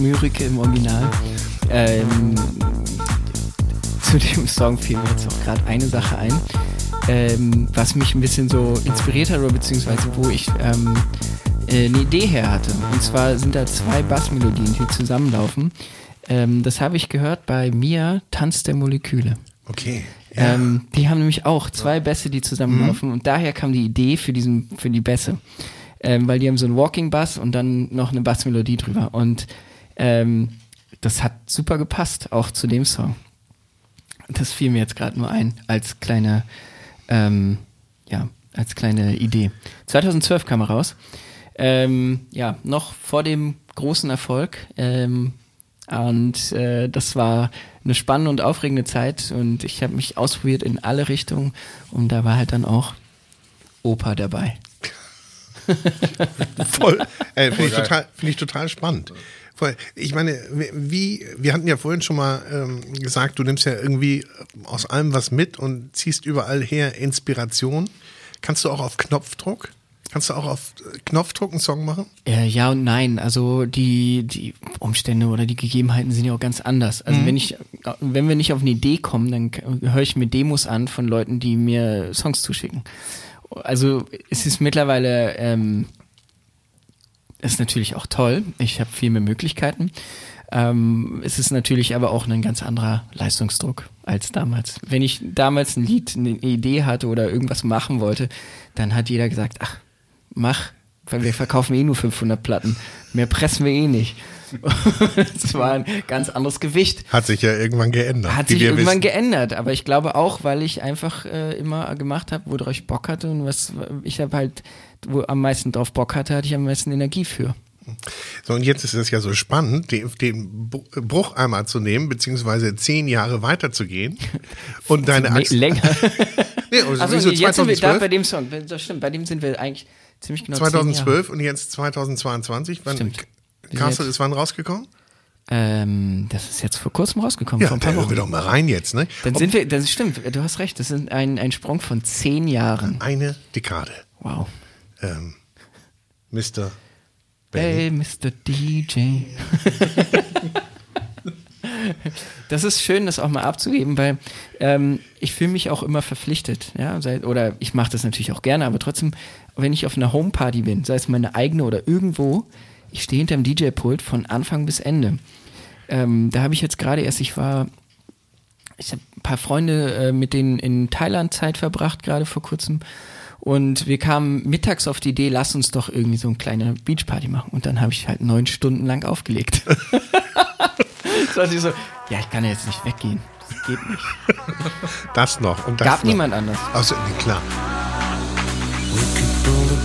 Mürike im Original. Ähm, zu dem Song fiel mir jetzt auch gerade eine Sache ein, ähm, was mich ein bisschen so inspiriert hat oder beziehungsweise wo ich ähm, äh, eine Idee her hatte. Und zwar sind da zwei Bassmelodien, die zusammenlaufen. Ähm, das habe ich gehört bei Mia, Tanz der Moleküle. Okay. Ähm, die haben nämlich auch zwei Bässe, die zusammenlaufen und daher kam die Idee für diesen, für die Bässe. Ähm, weil die haben so einen Walking Bass und dann noch eine Bassmelodie drüber. Und ähm, das hat super gepasst, auch zu dem Song. Das fiel mir jetzt gerade nur ein, als kleine, ähm, ja, als kleine Idee. 2012 kam er raus. Ähm, ja, noch vor dem großen Erfolg. Ähm, und äh, das war eine spannende und aufregende Zeit und ich habe mich ausprobiert in alle Richtungen und da war halt dann auch Opa dabei. Voll. Äh, Finde ich, total, find ich total spannend. Voll. Ich meine, wie, wir hatten ja vorhin schon mal ähm, gesagt, du nimmst ja irgendwie aus allem was mit und ziehst überall her Inspiration. Kannst du auch auf Knopfdruck? Kannst du auch auf Knopfdruck einen Song machen? Äh, ja und nein. Also die, die Umstände oder die Gegebenheiten sind ja auch ganz anders. Also wenn ich, wenn wir nicht auf eine Idee kommen, dann höre ich mir Demos an von Leuten, die mir Songs zuschicken. Also es ist mittlerweile, ähm, ist natürlich auch toll. Ich habe viel mehr Möglichkeiten. Ähm, es ist natürlich aber auch ein ganz anderer Leistungsdruck als damals. Wenn ich damals ein Lied, eine Idee hatte oder irgendwas machen wollte, dann hat jeder gesagt, ach, mach, weil wir verkaufen eh nur 500 Platten. Mehr pressen wir eh nicht. <laughs> Das war ein ganz anderes Gewicht. Hat sich ja irgendwann geändert. Hat sich irgendwann wissen. geändert, aber ich glaube auch, weil ich einfach äh, immer gemacht habe, worauf ich Bock hatte und was ich habe halt, wo am meisten drauf Bock hatte, hatte ich am meisten Energie für. So, und jetzt ist es ja so spannend, den, den Bruch einmal zu nehmen, beziehungsweise zehn Jahre weiterzugehen <laughs> und deine Achse. länger. <laughs> Nee, also Also jetzt sind wir da 2012? bei dem Song. Das stimmt, bei dem sind wir eigentlich ziemlich genau zehn Jahre. 2012 und jetzt 2022. Wann, Stimmt. Castle ist wann rausgekommen? Ähm, das ist jetzt vor kurzem rausgekommen, Ja, vor ein paar hören wir Wochen. doch mal rein jetzt, ne? Dann Ob- sind wir, das stimmt, du hast recht, das ist ein, ein Sprung von zehn Jahren. eine Dekade. Wow. Ähm, Mr. Hey, Mr. DJ. <laughs> das ist schön, das auch mal abzugeben, weil ähm, ich fühle mich auch immer verpflichtet. Ja? Oder ich mache das natürlich auch gerne, aber trotzdem, wenn ich auf einer Homeparty bin, sei es meine eigene oder irgendwo, ich stehe hinterm DJ-Pult von Anfang bis Ende. Ähm, da habe ich jetzt gerade erst, ich war, ich habe ein paar Freunde äh, mit denen in Thailand Zeit verbracht, gerade vor kurzem. Und wir kamen mittags auf die Idee, lass uns doch irgendwie so eine kleine Beachparty machen. Und dann habe ich halt neun Stunden lang aufgelegt. so, also ich so, ja, ich kann ja jetzt nicht weggehen. Das geht nicht. Das noch. Und das Gab noch. niemand anders. Außer, nee, klar.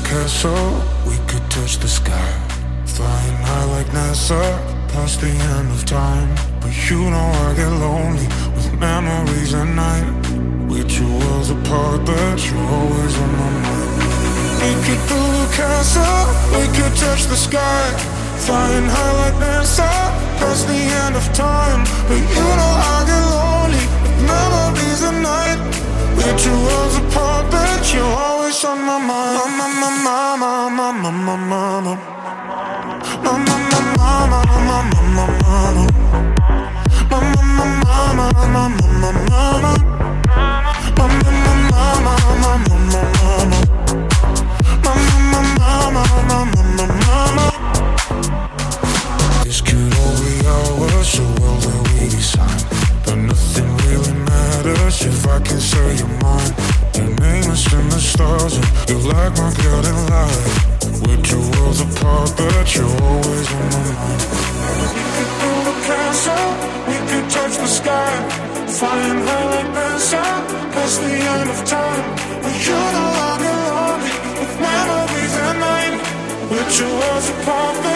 Castle, we could touch the sky. Flying high like NASA, past the end of time. But you know I get lonely with memories at night. We're two worlds apart, but you're always on my mind. We could build a castle, we could touch the sky. Flying high like NASA, past the end of time. But you know I get lonely with memories. We're two worlds apart, you're always on my mind. My, my, my, my, my, my, my, my, my. My, my, my, my, my, my, my, my, my. My, my, my, my, my, my, my, my, my. You're mine. Your name is in the stars, and you're like my guiding light. We're two worlds apart, but you're always on my. We could build a castle, we could touch the sky. Flying high like NASA, uh, past the end of time. But you lonely with memories at night. We're two worlds apart,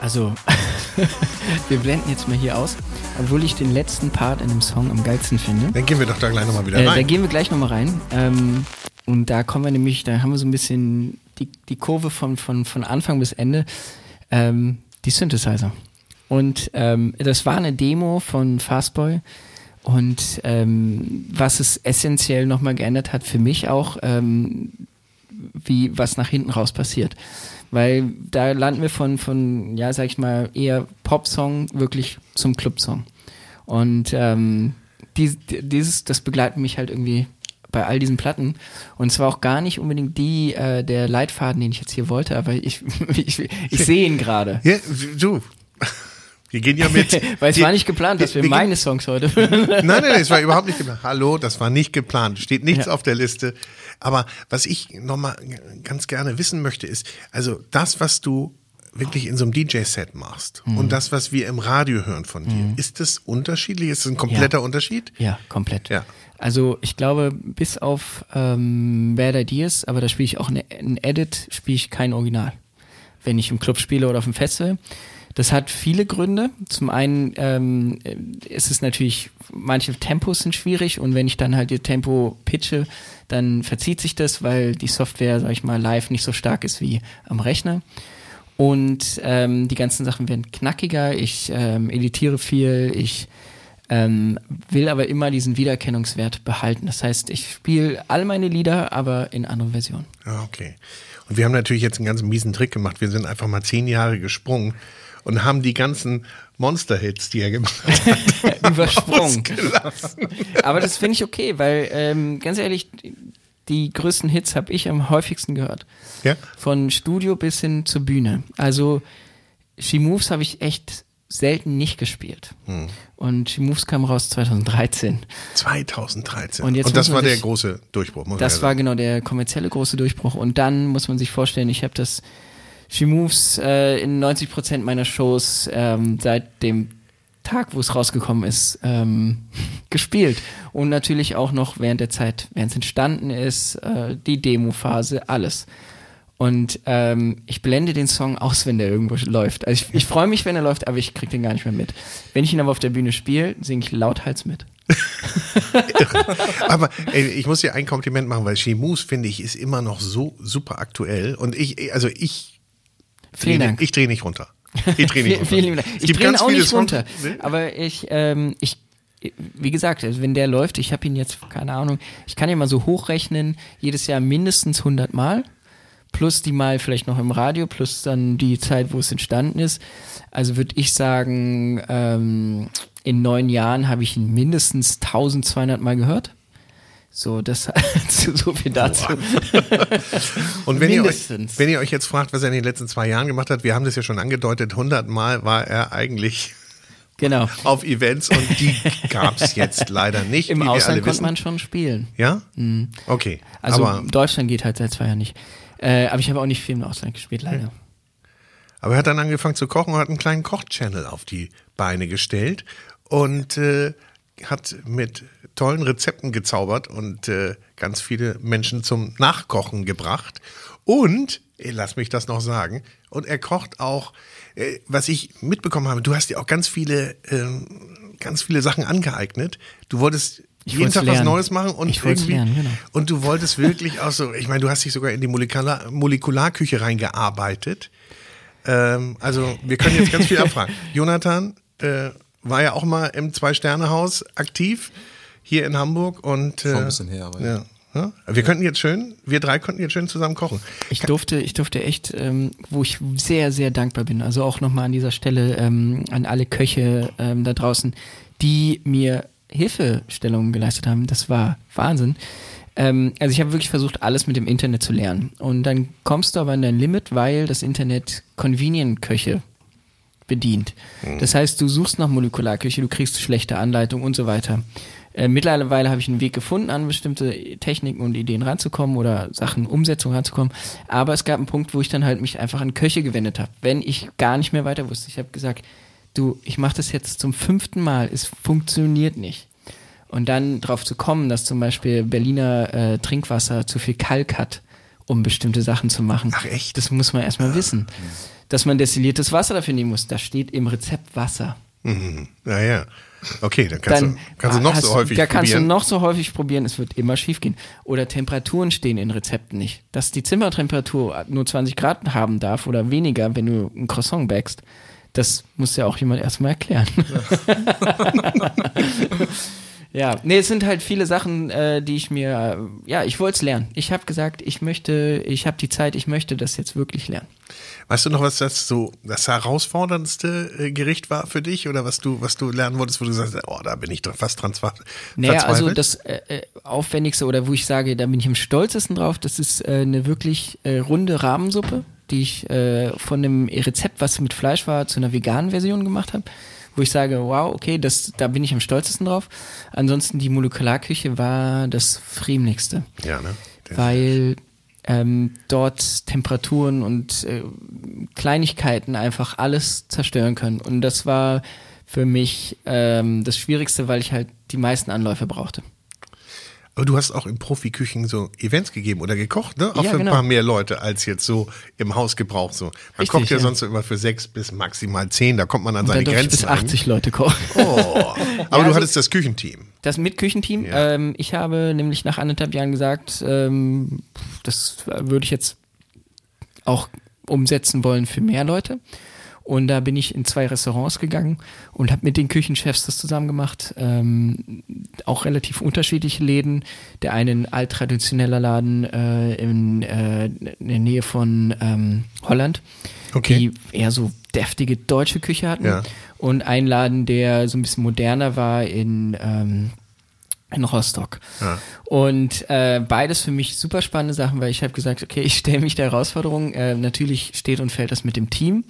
Also, <laughs> wir blenden jetzt mal hier aus obwohl ich den letzten Part in dem Song am geilsten finde. Dann gehen wir doch da gleich nochmal wieder Äh, da rein. gehen wir gleich nochmal rein. Ähm, und da kommen wir nämlich, da haben wir so ein bisschen die, die Kurve von, von, von Anfang bis Ende. Ähm, die Synthesizer. Und ähm, das war eine Demo von Fastboy. Und ähm, was es essentiell nochmal geändert hat für mich auch, ähm, wie was nach hinten raus passiert. Weil da landen wir von, von ja, sag ich mal, eher Popsong wirklich zum Clubsong. Und ähm, dies, dieses, das begleitet mich halt irgendwie bei all diesen Platten. Und zwar auch gar nicht unbedingt die, äh, der Leitfaden, den ich jetzt hier wollte, aber ich, <laughs> ich, ich sehe ihn gerade. Ja, du. Wir gehen ja mit. <laughs> Weil es Wir- war nicht geplant, dass wir, wir meine Songs heute. Nein, nein, <laughs> nein, es war überhaupt nicht geplant. Hallo, das war nicht geplant. Steht nichts Ja. auf der Liste. Aber was ich nochmal ganz gerne wissen möchte, ist, also das, was du wirklich in so einem DJ-Set machst Mhm. und das, was wir im Radio hören von dir, ist das unterschiedlich? Ist das ein kompletter Unterschied? Ja, komplett. Ja. Also ich glaube, bis auf ähm, Bad Ideas, aber da spiele ich auch ein Edit, spiele ich kein Original. Wenn ich im Club spiele oder auf dem Festival. Das hat viele Gründe. Zum einen ähm, äh, ist es natürlich, manche Tempos sind schwierig und wenn ich dann halt ihr Tempo pitche, dann verzieht sich das, weil die Software, sag ich mal, live nicht so stark ist wie am Rechner. Und ähm, die ganzen Sachen werden knackiger, ich ähm, editiere viel, ich ähm, will aber immer diesen Wiedererkennungswert behalten. Das heißt, ich spiele all meine Lieder, aber in anderen Versionen. Ah, okay. Und wir haben natürlich jetzt einen ganz miesen Trick gemacht. Wir sind einfach mal zehn Jahre gesprungen und haben die ganzen Monster-Hits, die er gemacht hat, <laughs> Übersprungen. Aber das finde ich okay, weil ähm, ganz ehrlich, die größten Hits habe ich am häufigsten gehört. Ja? Von Studio bis hin zur Bühne. Also She Moves habe ich echt selten nicht gespielt. Hm. Und She Moves kam raus 2013. 2013. Und jetzt das war der sich- große Durchbruch. Muss Das ja war genau der kommerzielle große Durchbruch. Und dann muss man sich vorstellen, ich habe das She Moves äh, in 90 Prozent meiner Shows ähm, seit dem Tag, wo es rausgekommen ist, ähm, <laughs> gespielt. Und natürlich auch noch während der Zeit, während es entstanden ist, äh, die Demo-Phase, alles. Und ähm, ich blende den Song aus, wenn der irgendwo läuft. Also ich, ich freue mich, wenn er läuft, aber ich krieg den gar nicht mehr mit. Wenn ich ihn aber auf der Bühne spiele, singe ich lauthals mit. <laughs> Aber ey, ich muss dir ein Kompliment machen, weil She Moves, finde ich, ist immer noch so super aktuell. Und ich, also ich, Vielen dreh- Dank. ich drehe nicht runter. Ich drehe <laughs> nicht Vielen, runter. vielen. Es Ich drehe ihn auch nicht Songs- runter. Nee? Aber ich, ähm, ich, wie gesagt, also wenn der läuft, ich habe ihn jetzt, keine Ahnung, ich kann ja mal so hochrechnen, jedes Jahr mindestens 100 Mal. Plus die Mal vielleicht noch im Radio, plus dann die Zeit, wo es entstanden ist. Also würde ich sagen, ähm, in neun Jahren habe ich ihn mindestens 1200 Mal gehört. So, das <laughs> so viel dazu. <laughs> Und wenn ihr, euch, wenn ihr euch jetzt fragt, was er in den letzten zwei Jahren gemacht hat, wir haben das ja schon angedeutet, 100 Mal war er eigentlich Genau. <laughs> auf Events und die gab es jetzt leider nicht, Im Ausland konnte man schon spielen. ja? Okay. Also aber, Deutschland geht halt seit zwei Jahren nicht. Äh, aber ich habe auch nicht viel im Ausland gespielt, leider. aber er hat dann angefangen zu kochen und hat einen kleinen Kochchannel auf die Beine gestellt und äh, hat mit tollen Rezepten gezaubert und äh, ganz viele Menschen zum Nachkochen gebracht. Und, eh, lass mich das noch sagen, und er kocht auch, äh, was ich mitbekommen habe, du hast dir auch ganz viele, ähm, ganz viele Sachen angeeignet. Du wolltest Ich jeden Tag was lernen. Neues machen und Ich irgendwie, lernen, genau. und du wolltest wirklich auch so, ich meine, du hast dich sogar in die Molekular, Molekularküche reingearbeitet. Ähm, also wir können jetzt ganz viel <laughs> abfragen. Jonathan äh, war ja auch mal im Zwei-Sterne-Haus aktiv hier in Hamburg und äh, Schon ein bisschen her, aber ja. Ja. Wir könnten jetzt schön, wir drei könnten jetzt schön zusammen kochen. Ich durfte, ich durfte echt, ähm, wo ich sehr, sehr dankbar bin. Also auch nochmal an dieser Stelle ähm, an alle Köche ähm, da draußen, die mir Hilfestellungen geleistet haben. Das war Wahnsinn. Ähm, also ich habe wirklich versucht, alles mit dem Internet zu lernen. Und dann kommst du aber an dein Limit, weil das Internet Convenient-Köche bedient. Das heißt, du suchst nach Molekularküche, du kriegst schlechte Anleitungen und so weiter. Äh, mittlerweile habe ich einen Weg gefunden, an bestimmte Techniken und Ideen ranzukommen oder Sachen, Umsetzung ranzukommen. Aber es gab einen Punkt, wo ich dann halt mich einfach an Köche gewendet habe, wenn ich gar nicht mehr weiter wusste. Ich habe gesagt, du, ich mache das jetzt zum fünften Mal, es funktioniert nicht. Und dann drauf zu kommen, dass zum Beispiel Berliner äh, Trinkwasser zu viel Kalk hat, um bestimmte Sachen zu machen. Ach, echt? Das muss man erstmal wissen. Dass man destilliertes Wasser dafür nehmen muss. Da steht im Rezept Wasser. Ja, ja. Okay, dann kannst, dann du, kannst du noch so häufig Da kannst du probieren. noch so häufig probieren, es wird immer schief gehen. Oder Temperaturen stehen in Rezepten nicht. Dass die Zimmertemperatur nur 20 Grad haben darf oder weniger, wenn du ein Croissant backst, das muss ja auch jemand erstmal erklären. <laughs> Ja, nee, es sind halt viele Sachen, äh, die ich mir, äh, ja, ich wollte es lernen. Ich habe gesagt, ich möchte, ich habe die Zeit, ich möchte das jetzt wirklich lernen. Weißt du noch, was das so das herausforderndste äh, Gericht war für dich oder was du was du lernen wolltest, wo du sagst, oh, da bin ich doch fast dran zwa- Naja, also das äh, äh, Aufwendigste oder wo ich sage, da bin ich am stolzesten drauf, das ist äh, eine wirklich äh, runde Rahmensuppe, die ich äh, von einem Rezept, was mit Fleisch war, zu einer veganen Version gemacht habe. Wo ich sage, wow, okay, das, da bin ich am stolzesten drauf. Ansonsten die Molekularküche war das Friemlichste. ja, ne? Der- weil ähm, dort Temperaturen und äh, Kleinigkeiten einfach alles zerstören können. Und das war für mich ähm, das Schwierigste, weil ich halt die meisten Anläufe brauchte. Aber du hast auch in Profiküchen so Events gegeben oder gekocht, ne? Auch Ja, für genau. ein paar mehr Leute als jetzt so im Hausgebrauch so. Man Richtig, kocht ja, ja. sonst so immer für sechs bis maximal zehn, da kommt man an seine dann durfte ich Grenzen. bis 80 Leute kochen. Oh. <laughs> Aber du also- hattest das Küchenteam. Das mit Küchenteam. Ja. Ähm, ich habe nämlich nach anderthalb Jahren gesagt, ähm, das würde ich jetzt auch umsetzen wollen für mehr Leute. Und da bin ich in zwei Restaurants gegangen und habe mit den Küchenchefs das zusammen gemacht. Ähm, auch relativ unterschiedliche Läden. Der eine ein alttraditioneller Laden äh, in, äh, in der Nähe von ähm, Holland, Okay. die eher so deftige deutsche Küche hatten. Ja. Und ein Laden, der so ein bisschen moderner war in ähm, in Rostock. Ja. Und äh, beides für mich super spannende Sachen, weil ich habe gesagt, okay, ich stelle mich der Herausforderung. Äh, natürlich steht und fällt das mit dem Team.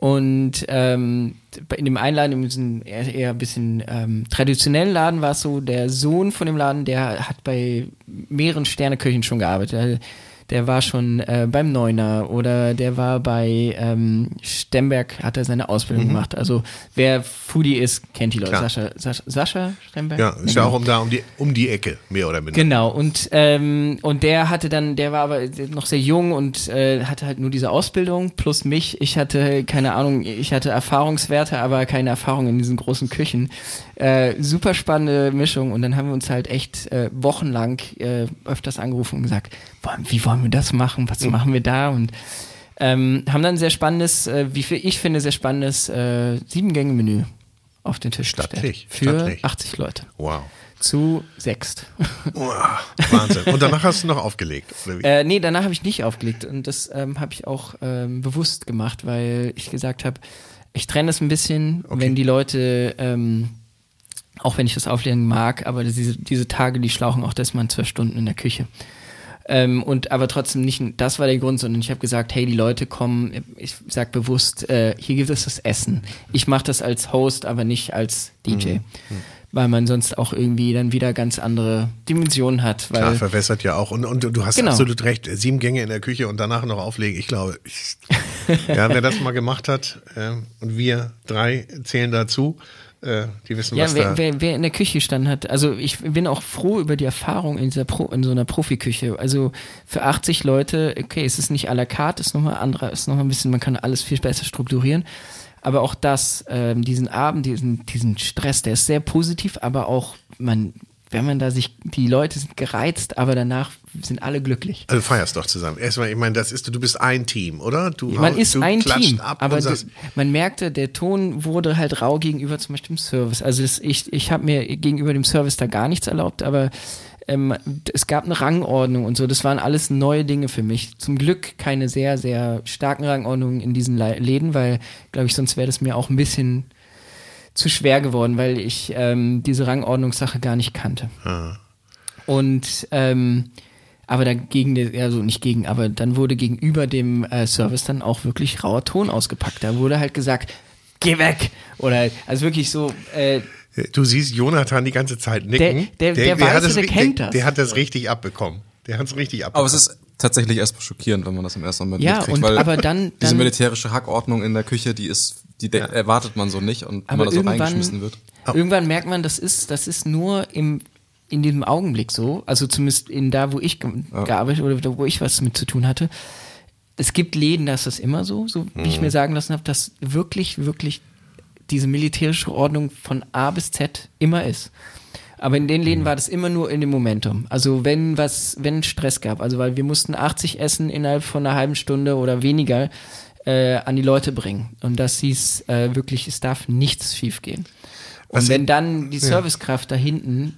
Und ähm, in dem einen Laden, in diesem eher, eher ein bisschen ähm, traditionellen Laden, war es so, der Sohn von dem Laden, der hat bei mehreren Sterneküchen schon gearbeitet. Der, war schon äh, beim Neuner oder der war bei ähm, Stemberg, hat er seine Ausbildung gemacht. Also wer Foodie ist, kennt die Leute. Sascha, Sascha, Sascha Stemberg? Ja, ist ja auch um da um die um die Ecke, mehr oder minder. Genau, und, ähm, und der hatte dann, der war aber noch sehr jung und äh, hatte halt nur diese Ausbildung plus mich. Ich hatte, keine Ahnung, ich hatte Erfahrungswerte, aber keine Erfahrung in diesen großen Küchen. Äh, super spannende Mischung und dann haben wir uns halt echt äh, wochenlang äh, öfters angerufen und gesagt, wie wollen wir das machen, was machen wir da und ähm, haben dann ein sehr spannendes, äh, wie ich finde, sehr spannendes äh, Sieben-Gänge-Menü auf den Tisch Stattlich, gestellt. Für stattlich. 80 Leute. Wow. Zu sechst. Wow. Wahnsinn. Und danach hast du noch aufgelegt, oder? Äh, nee, danach habe ich nicht aufgelegt und das ähm, habe ich auch ähm, bewusst gemacht, weil ich gesagt habe, ich trenne es ein bisschen, wenn die Leute, ähm, auch wenn ich das auflegen mag, aber diese, diese Tage, die schlauchen auch das mal zwölf Stunden in der Küche. Ähm, und aber trotzdem nicht, das war der Grund, sondern ich habe gesagt, hey, die Leute kommen, ich sag bewusst, äh, hier gibt es das Essen. Ich mache das als Host, aber nicht als DJ. Weil man sonst auch irgendwie dann wieder ganz andere Dimensionen hat. Klar, verwässert ja auch. Und, und du hast Genau. absolut recht. Sieben Gänge in der Küche und danach noch auflegen. Ich glaube, ich, <laughs> ja, wer das mal gemacht hat, ähm, und wir drei zählen dazu, äh, die wissen, Ja, was wer, da. wer, wer in der Küche stand hat, also ich bin auch froh über die Erfahrung in dieser Pro, in so einer Profiküche. Also für 80 Leute, okay, es ist nicht à la carte, ist nochmal anderer, ist nochmal ein bisschen, man kann alles viel besser strukturieren. Aber auch das, ähm, diesen Abend, diesen, diesen Stress, der ist sehr positiv, aber auch man, wenn man da sich, die Leute sind gereizt, aber danach sind alle glücklich. Also feierst doch zusammen. Erstmal, ich meine, das ist, du bist ein Team, oder? Du, Man ist du ein Team, ab aber und sagst, d- man merkte, der Ton wurde halt rau gegenüber zum Beispiel dem Service. Also das, ich, ich habe mir gegenüber dem Service da gar nichts erlaubt, aber ähm, es gab eine Rangordnung und so. Das waren alles neue Dinge für mich. Zum Glück keine sehr, sehr starken Rangordnungen in diesen Läden, weil, glaube ich, sonst wäre das mir auch ein bisschen zu schwer geworden, weil ich ähm, diese Rangordnungssache gar nicht kannte. Und ähm, aber dagegen, also nicht gegen, aber dann wurde gegenüber dem äh, Service dann auch wirklich rauer Ton ausgepackt. Da wurde halt gesagt, geh weg! Oder also wirklich so, äh, du siehst Jonathan die ganze Zeit nicken. Der- der- der weiß hat es, das der kennt der, das. Der hat das richtig abbekommen. Der hat es richtig abbekommen. Aber es ist tatsächlich erstmal schockierend, wenn man das im ersten Moment Ja, mitkriegt, und weil aber dann- diese dann- militärische Hackordnung in der Küche, die ist, die de- erwartet man so nicht und wenn man da so irgendwann, reingeschmissen wird. irgendwann merkt man, das ist, das ist nur im in diesem Augenblick so, also zumindest in da, wo ich ge gearbeitet oder da, wo ich was mit zu tun hatte. Es gibt Läden, da ist das immer so, so wie Mhm. ich mir sagen lassen habe, dass wirklich, wirklich diese militärische Ordnung von A bis Z immer ist. Aber in den Mhm. Läden war das immer nur in dem Momentum. Also wenn was, wenn Stress gab, also weil wir mussten 80 Essen innerhalb von einer halben Stunde oder weniger äh, an die Leute bringen. Und das hieß äh, wirklich, es darf nichts schiefgehen. Und Was wenn dann die Servicekraft da hinten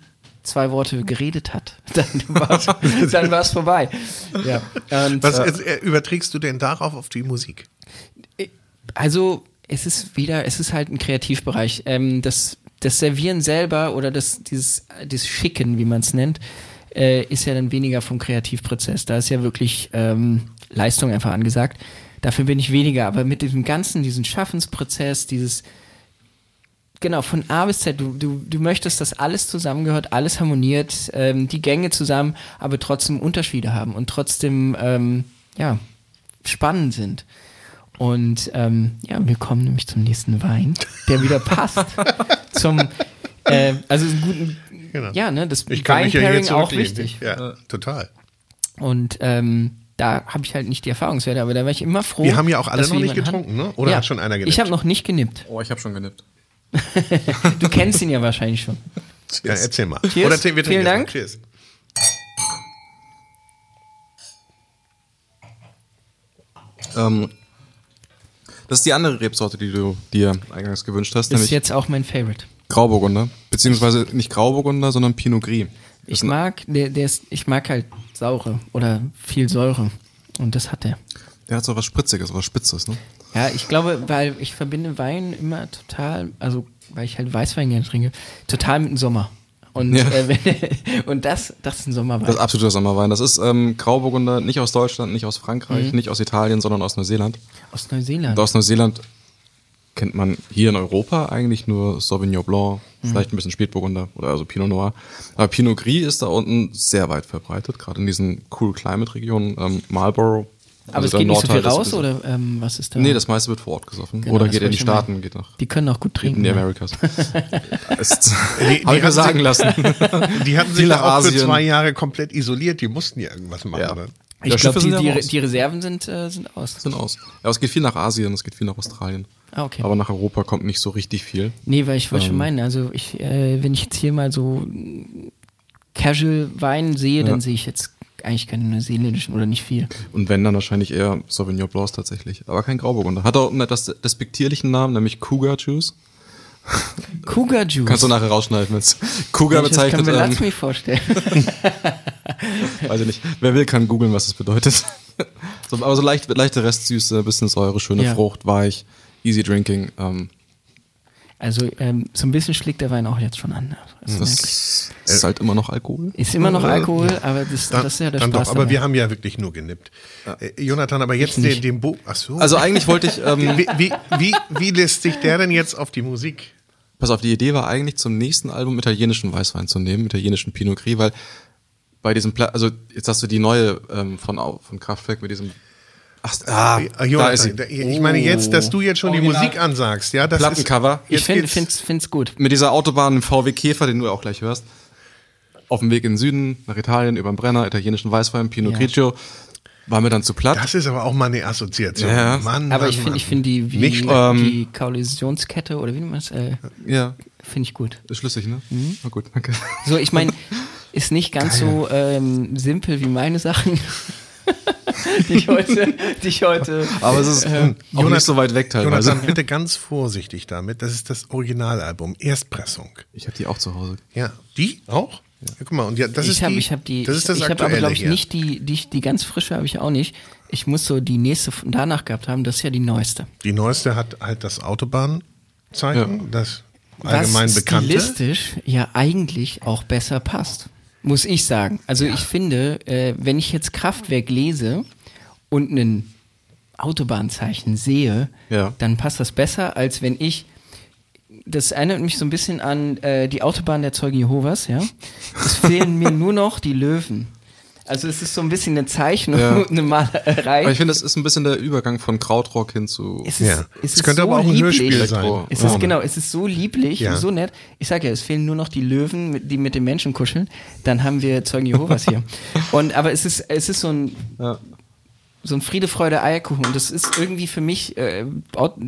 zwei Worte geredet hat, <laughs> dann <laughs> dann war's vorbei. Ja. Und, Was äh, äh, überträgst du denn darauf auf die Musik? also es ist wieder, es ist halt ein Kreativbereich. Ähm, das, das Servieren selber oder das, dieses, das Schicken, wie man es nennt, äh, ist ja dann weniger vom Kreativprozess. Da ist ja wirklich ähm, Leistung einfach angesagt. Dafür bin ich weniger, aber mit diesem ganzen, diesen Schaffensprozess, dieses Genau, von A bis Z. Du, du, du möchtest, dass alles zusammengehört, alles harmoniert, ähm, die Gänge zusammen, aber trotzdem Unterschiede haben und trotzdem, ähm, ja, spannend sind. Und ähm, ja, wir kommen nämlich zum nächsten Wein, der wieder passt <laughs> zum, äh, also einen guten, Genau. ja, ne, das Ich kann mich ja hier Weinpairing auch wichtig. Ja, total. Und ähm, da habe ich halt nicht die Erfahrungswerte, aber da war ich immer froh. Wir haben ja auch alle noch nicht getrunken, hatten. ne? Oder ja. hat schon einer genippt? Ich habe noch nicht genippt. Oh, ich habe schon genippt. Du kennst ihn ja wahrscheinlich schon. Ja, erzähl mal. Cheers. Oder wir Vielen jetzt mal. Dank. Cheers. Ähm, das ist die andere Rebsorte, die du dir eingangs gewünscht hast, Ist nämlich jetzt auch mein Favorite. Grauburgunder. Beziehungsweise nicht Grauburgunder, sondern Pinot Gris. Das Ich mag, der, der ist, ich mag halt saure oder viel Säure. Und das hat er. Der hat so was Spritziges, was Spitzes, ne? Ja, ich glaube, weil ich verbinde Wein immer total, also weil ich halt Weißwein gerne trinke, total mit dem Sommer. Und, Ja. äh, <laughs> wenn, und das, das ist ein Sommerwein. Das ist absoluter Sommerwein. Das ist ähm, Grauburgunder, nicht aus Deutschland, nicht aus Mhm. Frankreich, nicht aus Italien, sondern aus Neuseeland. Aus Neuseeland. Und aus Neuseeland kennt man hier in Europa eigentlich nur Sauvignon Blanc, Mhm. vielleicht ein bisschen Spätburgunder oder also Pinot Noir. Aber Pinot Gris ist da unten sehr weit verbreitet, gerade in diesen Cool Climate Regionen, ähm, Marlborough. Aber also es geht nicht so viel Nordteil ist- raus, oder ähm, was ist da? Nee, das meiste wird vor Ort gesoffen. Genau, oder geht in die. Staaten, geht nach Die können auch gut in trinken. die ja. Americas. <laughs> ist, Die- hab ich mir hatten sagen sich- lassen. <laughs> Die hatten sich auch für Asien. zwei Jahre komplett isoliert. Die mussten ja irgendwas machen. Ja. ne? Ich glaube, die, die, die Reserven sind, äh, sind aus. sind aus. Ja, aber es geht viel nach Asien, es geht viel nach Australien. Ah, okay. Aber nach Europa kommt nicht so richtig viel. Nee, weil ich wollte schon Ähm. meinen, also ich, äh, wenn ich jetzt hier mal so Casual Wein sehe, dann Ja. sehe ich jetzt eigentlich keine neuseeländischen oder nicht viel. Und wenn, dann wahrscheinlich eher Sauvignon Blancs tatsächlich. Aber kein Grauburgunder. Hat auch einen etwas despektierlichen Namen, nämlich Cougar Juice. Cougar Juice. Kannst du nachher rausschneiden, wenn Cougar Mensch, das bezeichnet. kann mir Ähm, vorstellen. <laughs> weiß ich nicht. Wer will, kann googeln, was es bedeutet. so, aber so leicht, leichte Restsüße, bisschen Säure, schöne Ja. Frucht, weich, easy drinking. Ähm, Also ähm, so ein bisschen schlägt der Wein auch jetzt schon an. Das merke ich. das ist halt immer noch Alkohol. ist immer noch Alkohol, aber das, Dann, das ist ja der dann Spaß doch, aber dabei. wir haben ja wirklich nur genippt. Äh, Jonathan, aber jetzt den, den Bo. Ach so. Also eigentlich wollte ich, ähm, wie, wie, wie, wie lässt sich der denn jetzt auf die Musik? pass auf, die Idee war eigentlich zum nächsten Album italienischen Weißwein zu nehmen, italienischen Pinot Gris, weil bei diesem, Pla also jetzt hast du die neue ähm, von, von Kraftwerk mit diesem, ach, ah, Äh, da Jonathan, ist sie. ich meine jetzt, dass du jetzt schon die Original. Musik ansagst, ja, das Plattencover. Ist, ich finde find's, find's gut. mit dieser Autobahn im VW Käfer, den du auch gleich hörst, auf dem Weg in den Süden, nach Italien, über den Brenner, italienischen Weißwein, Pinot Ja. Grigio, war mir dann zu platt. Das ist aber auch mal eine Assoziation. Ja. Mann, Aber Mann, ich finde ich find die, wie, Nicht Ähm, die Koalitionskette oder wie nennt man das, äh, ja, finde ich gut. ist schlüssig, ne? Mhm. Na gut, danke. So, ich meine, ist nicht ganz so ähm, simpel wie meine Sachen, <laughs> die ich heute, die ich heute. Aber es ist äh, auch nicht so weit weg teilweise. Jonathan, bitte ganz vorsichtig damit. Das ist das Originalalbum, Erstpressung. Ich habe die auch zu Hause. Ja, die auch? Ja, guck mal, und ja, das ich ist habe die, ich hab die, das ist das ich habe aber glaube ich hier. nicht die, die, die ganz frische habe ich auch nicht. Ich muss so die nächste danach gehabt haben, das ist ja die neueste. Die neueste hat halt das Autobahnzeichen, das allgemein was bekannte. stilistisch ja eigentlich auch besser passt, muss ich sagen. Also ich finde, äh, wenn ich jetzt Kraftwerk lese und ein Autobahnzeichen sehe, Ja. dann passt das besser, als wenn ich das erinnert mich so ein bisschen an äh, die Autobahn der Zeugen Jehovas, ja. Es fehlen mir nur noch die Löwen. Also es ist so ein bisschen eine Zeichnung, Ja. <laughs> eine Malerei. Aber ich finde, das ist ein bisschen der Übergang von Krautrock hin zu. es ist, Ja. es Es ist könnte so aber auch ein lieblich. Hörspiel sein. Es ist genau, es ist so lieblich, Ja. so nett. Ich sage ja, es fehlen nur noch die Löwen, die mit den Menschen kuscheln. Dann haben wir Zeugen Jehovas hier. <laughs> Und aber es ist, es ist so ein, Ja. so ein Friede, Freude, Eierkuchen. Und das ist irgendwie für mich, äh,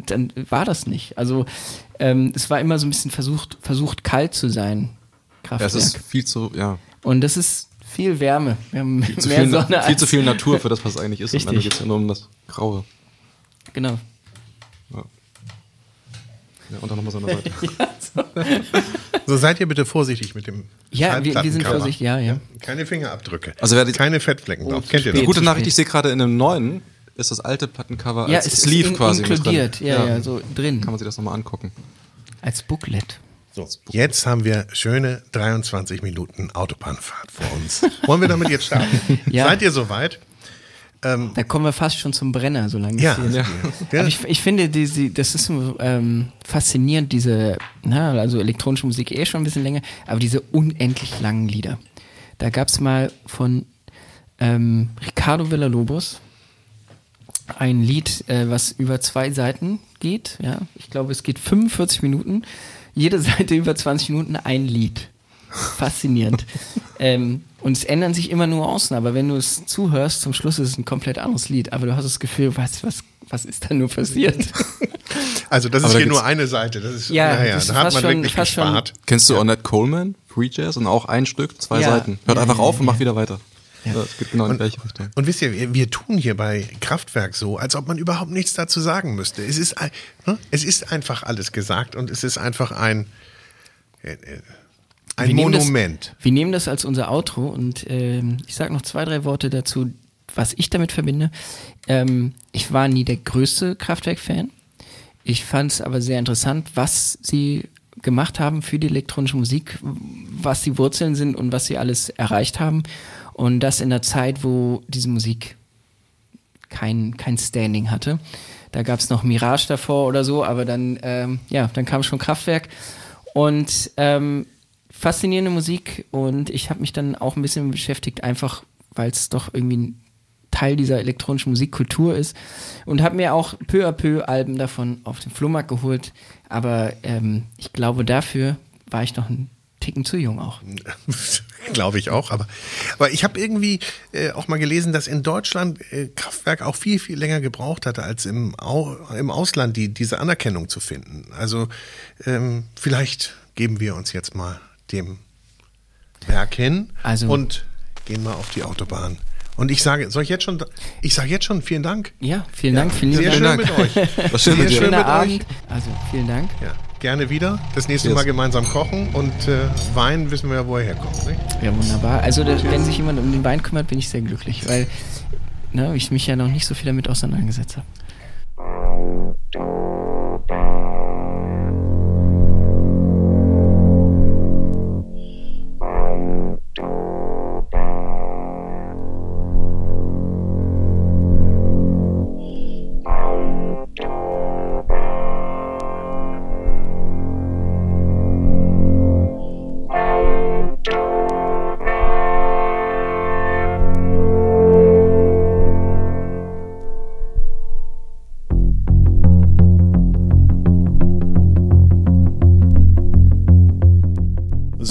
dann war das nicht. Also ähm, es war immer so ein bisschen versucht, versucht kalt zu sein. Ja, es Kraftwerk. ist viel zu, ja, Und das ist viel Wärme. Wir haben zu mehr viel, Sonne viel zu viel Natur für das, was es eigentlich ist. Am Ende Richtig. geht es ja nur um das Graue. Genau. Ja, und dann nochmal so eine Seite. <laughs> So seid ihr bitte vorsichtig mit dem Ja, wir, wir sind vorsichtig, ja, ja. Keine Fingerabdrücke. Also wer die- Keine Fettflecken drauf. Kennt ihr das? Gute Nachricht, ich sehe gerade in einem neuen, ist das alte Plattencover Ja, als es Sleeve in, quasi inkludiert, drin. ja, ja, so drin. Kann man sich das nochmal angucken. Als Booklet. So, jetzt haben wir schöne 23 Minuten Autobahnfahrt vor uns. Wollen wir damit jetzt starten? <laughs> Ja. Seid ihr soweit? Da kommen wir fast schon zum Brenner, solange Ja. es ja. Aber ich, ich finde, die, die, das ist ähm, faszinierend, diese, na, also elektronische Musik eh schon ein bisschen länger, aber diese unendlich langen Lieder. Da gab es mal von ähm, Ricardo Villalobos ein Lied, äh, was über zwei Seiten geht. Ja, ich glaube, es geht 45 Minuten. Jede Seite über 20 Minuten ein Lied. Faszinierend. ähm, und es ändern sich immer Nuancen, aber wenn du es zuhörst, zum Schluss ist es ein komplett anderes Lied. Aber du hast das Gefühl, was, was, was ist da nur passiert? Also das Aber ist da hier nur eine Seite. Das ist, Ja, naja, das da ist hat fast man schon- wirklich fast schon- gespart. Kennst du Ornette Coleman, Free Jazz und auch ein Stück, zwei Ja. Seiten. Hört Ja, einfach ja, auf und ja. macht wieder weiter. Ja. Das geht genau in die gleiche Richtung. Und wisst ihr, wir, wir tun hier bei Kraftwerk so, als ob man überhaupt nichts dazu sagen müsste. Es ist, ne? es ist einfach alles gesagt und es ist einfach ein, äh, äh, ein Wir nehmen Monument. Das, wir nehmen das als unser Outro und ähm, ich sage noch zwei, drei Worte dazu, was ich damit verbinde. Ähm, ich war nie der größte Kraftwerk-Fan. Ich fand es aber sehr interessant, was sie gemacht haben für die elektronische Musik, was die Wurzeln sind und was sie alles erreicht haben. Und das in einer Zeit, wo diese Musik kein, kein Standing hatte. Da gab es noch Mirage davor oder so, aber dann, ähm, ja, dann kam schon Kraftwerk. Und ähm, faszinierende Musik und ich habe mich dann auch ein bisschen beschäftigt, einfach weil es doch irgendwie ein Teil dieser elektronischen Musikkultur ist und habe mir auch peu à peu Alben davon auf den Flohmarkt geholt. Aber ähm, ich glaube, dafür war ich noch ein Ticken zu jung auch. <laughs> Glaube ich auch. Aber, aber ich habe irgendwie äh, auch mal gelesen, dass in Deutschland äh, Kraftwerk auch viel, viel länger gebraucht hatte, als im, Au im Ausland die, diese Anerkennung zu finden. Also ähm, vielleicht geben wir uns jetzt mal dem Werk hin Also- und gehen mal auf die Autobahn. Und ich sage, soll ich jetzt schon, ich sage jetzt schon vielen Dank. Ja, vielen Dank, vielen Sehr lieben schön Dank. mit euch. <laughs> Was schön Sehr mit schön mit euch. Abend. Also vielen Dank. Ja, gerne wieder. Das nächste Yes. Mal gemeinsam kochen und äh, Wein wissen wir ja, wo er herkommt. Nicht? Ja, wunderbar. Also da, wenn sich jemand um den Wein kümmert, bin ich sehr glücklich, weil ne, ich mich ja noch nicht so viel damit auseinandergesetzt habe.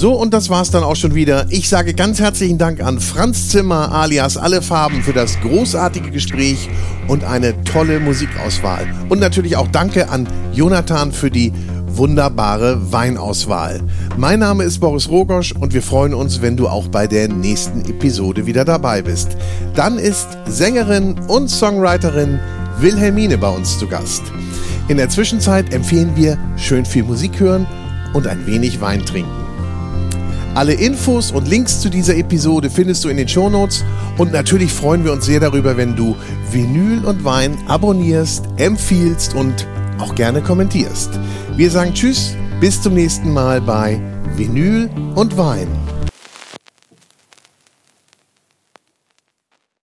So, und das war's dann auch schon wieder. Ich sage ganz herzlichen Dank an Franz Zimmer alias Alle Farben für das großartige Gespräch und eine tolle Musikauswahl. Und natürlich auch Danke an Jonathan für die wunderbare Weinauswahl. Mein Name ist Boris Rogosch und wir freuen uns, wenn du auch bei der nächsten Episode wieder dabei bist. Dann ist Sängerin und Songwriterin Wilhelmine bei uns zu Gast. In der Zwischenzeit empfehlen wir schön viel Musik hören und ein wenig Wein trinken. Alle Infos und Links zu dieser Episode findest du in den Shownotes und natürlich freuen wir uns sehr darüber, wenn du Vinyl und Wein abonnierst, empfiehlst und auch gerne kommentierst. Wir sagen Tschüss, bis zum nächsten Mal bei Vinyl und Wein.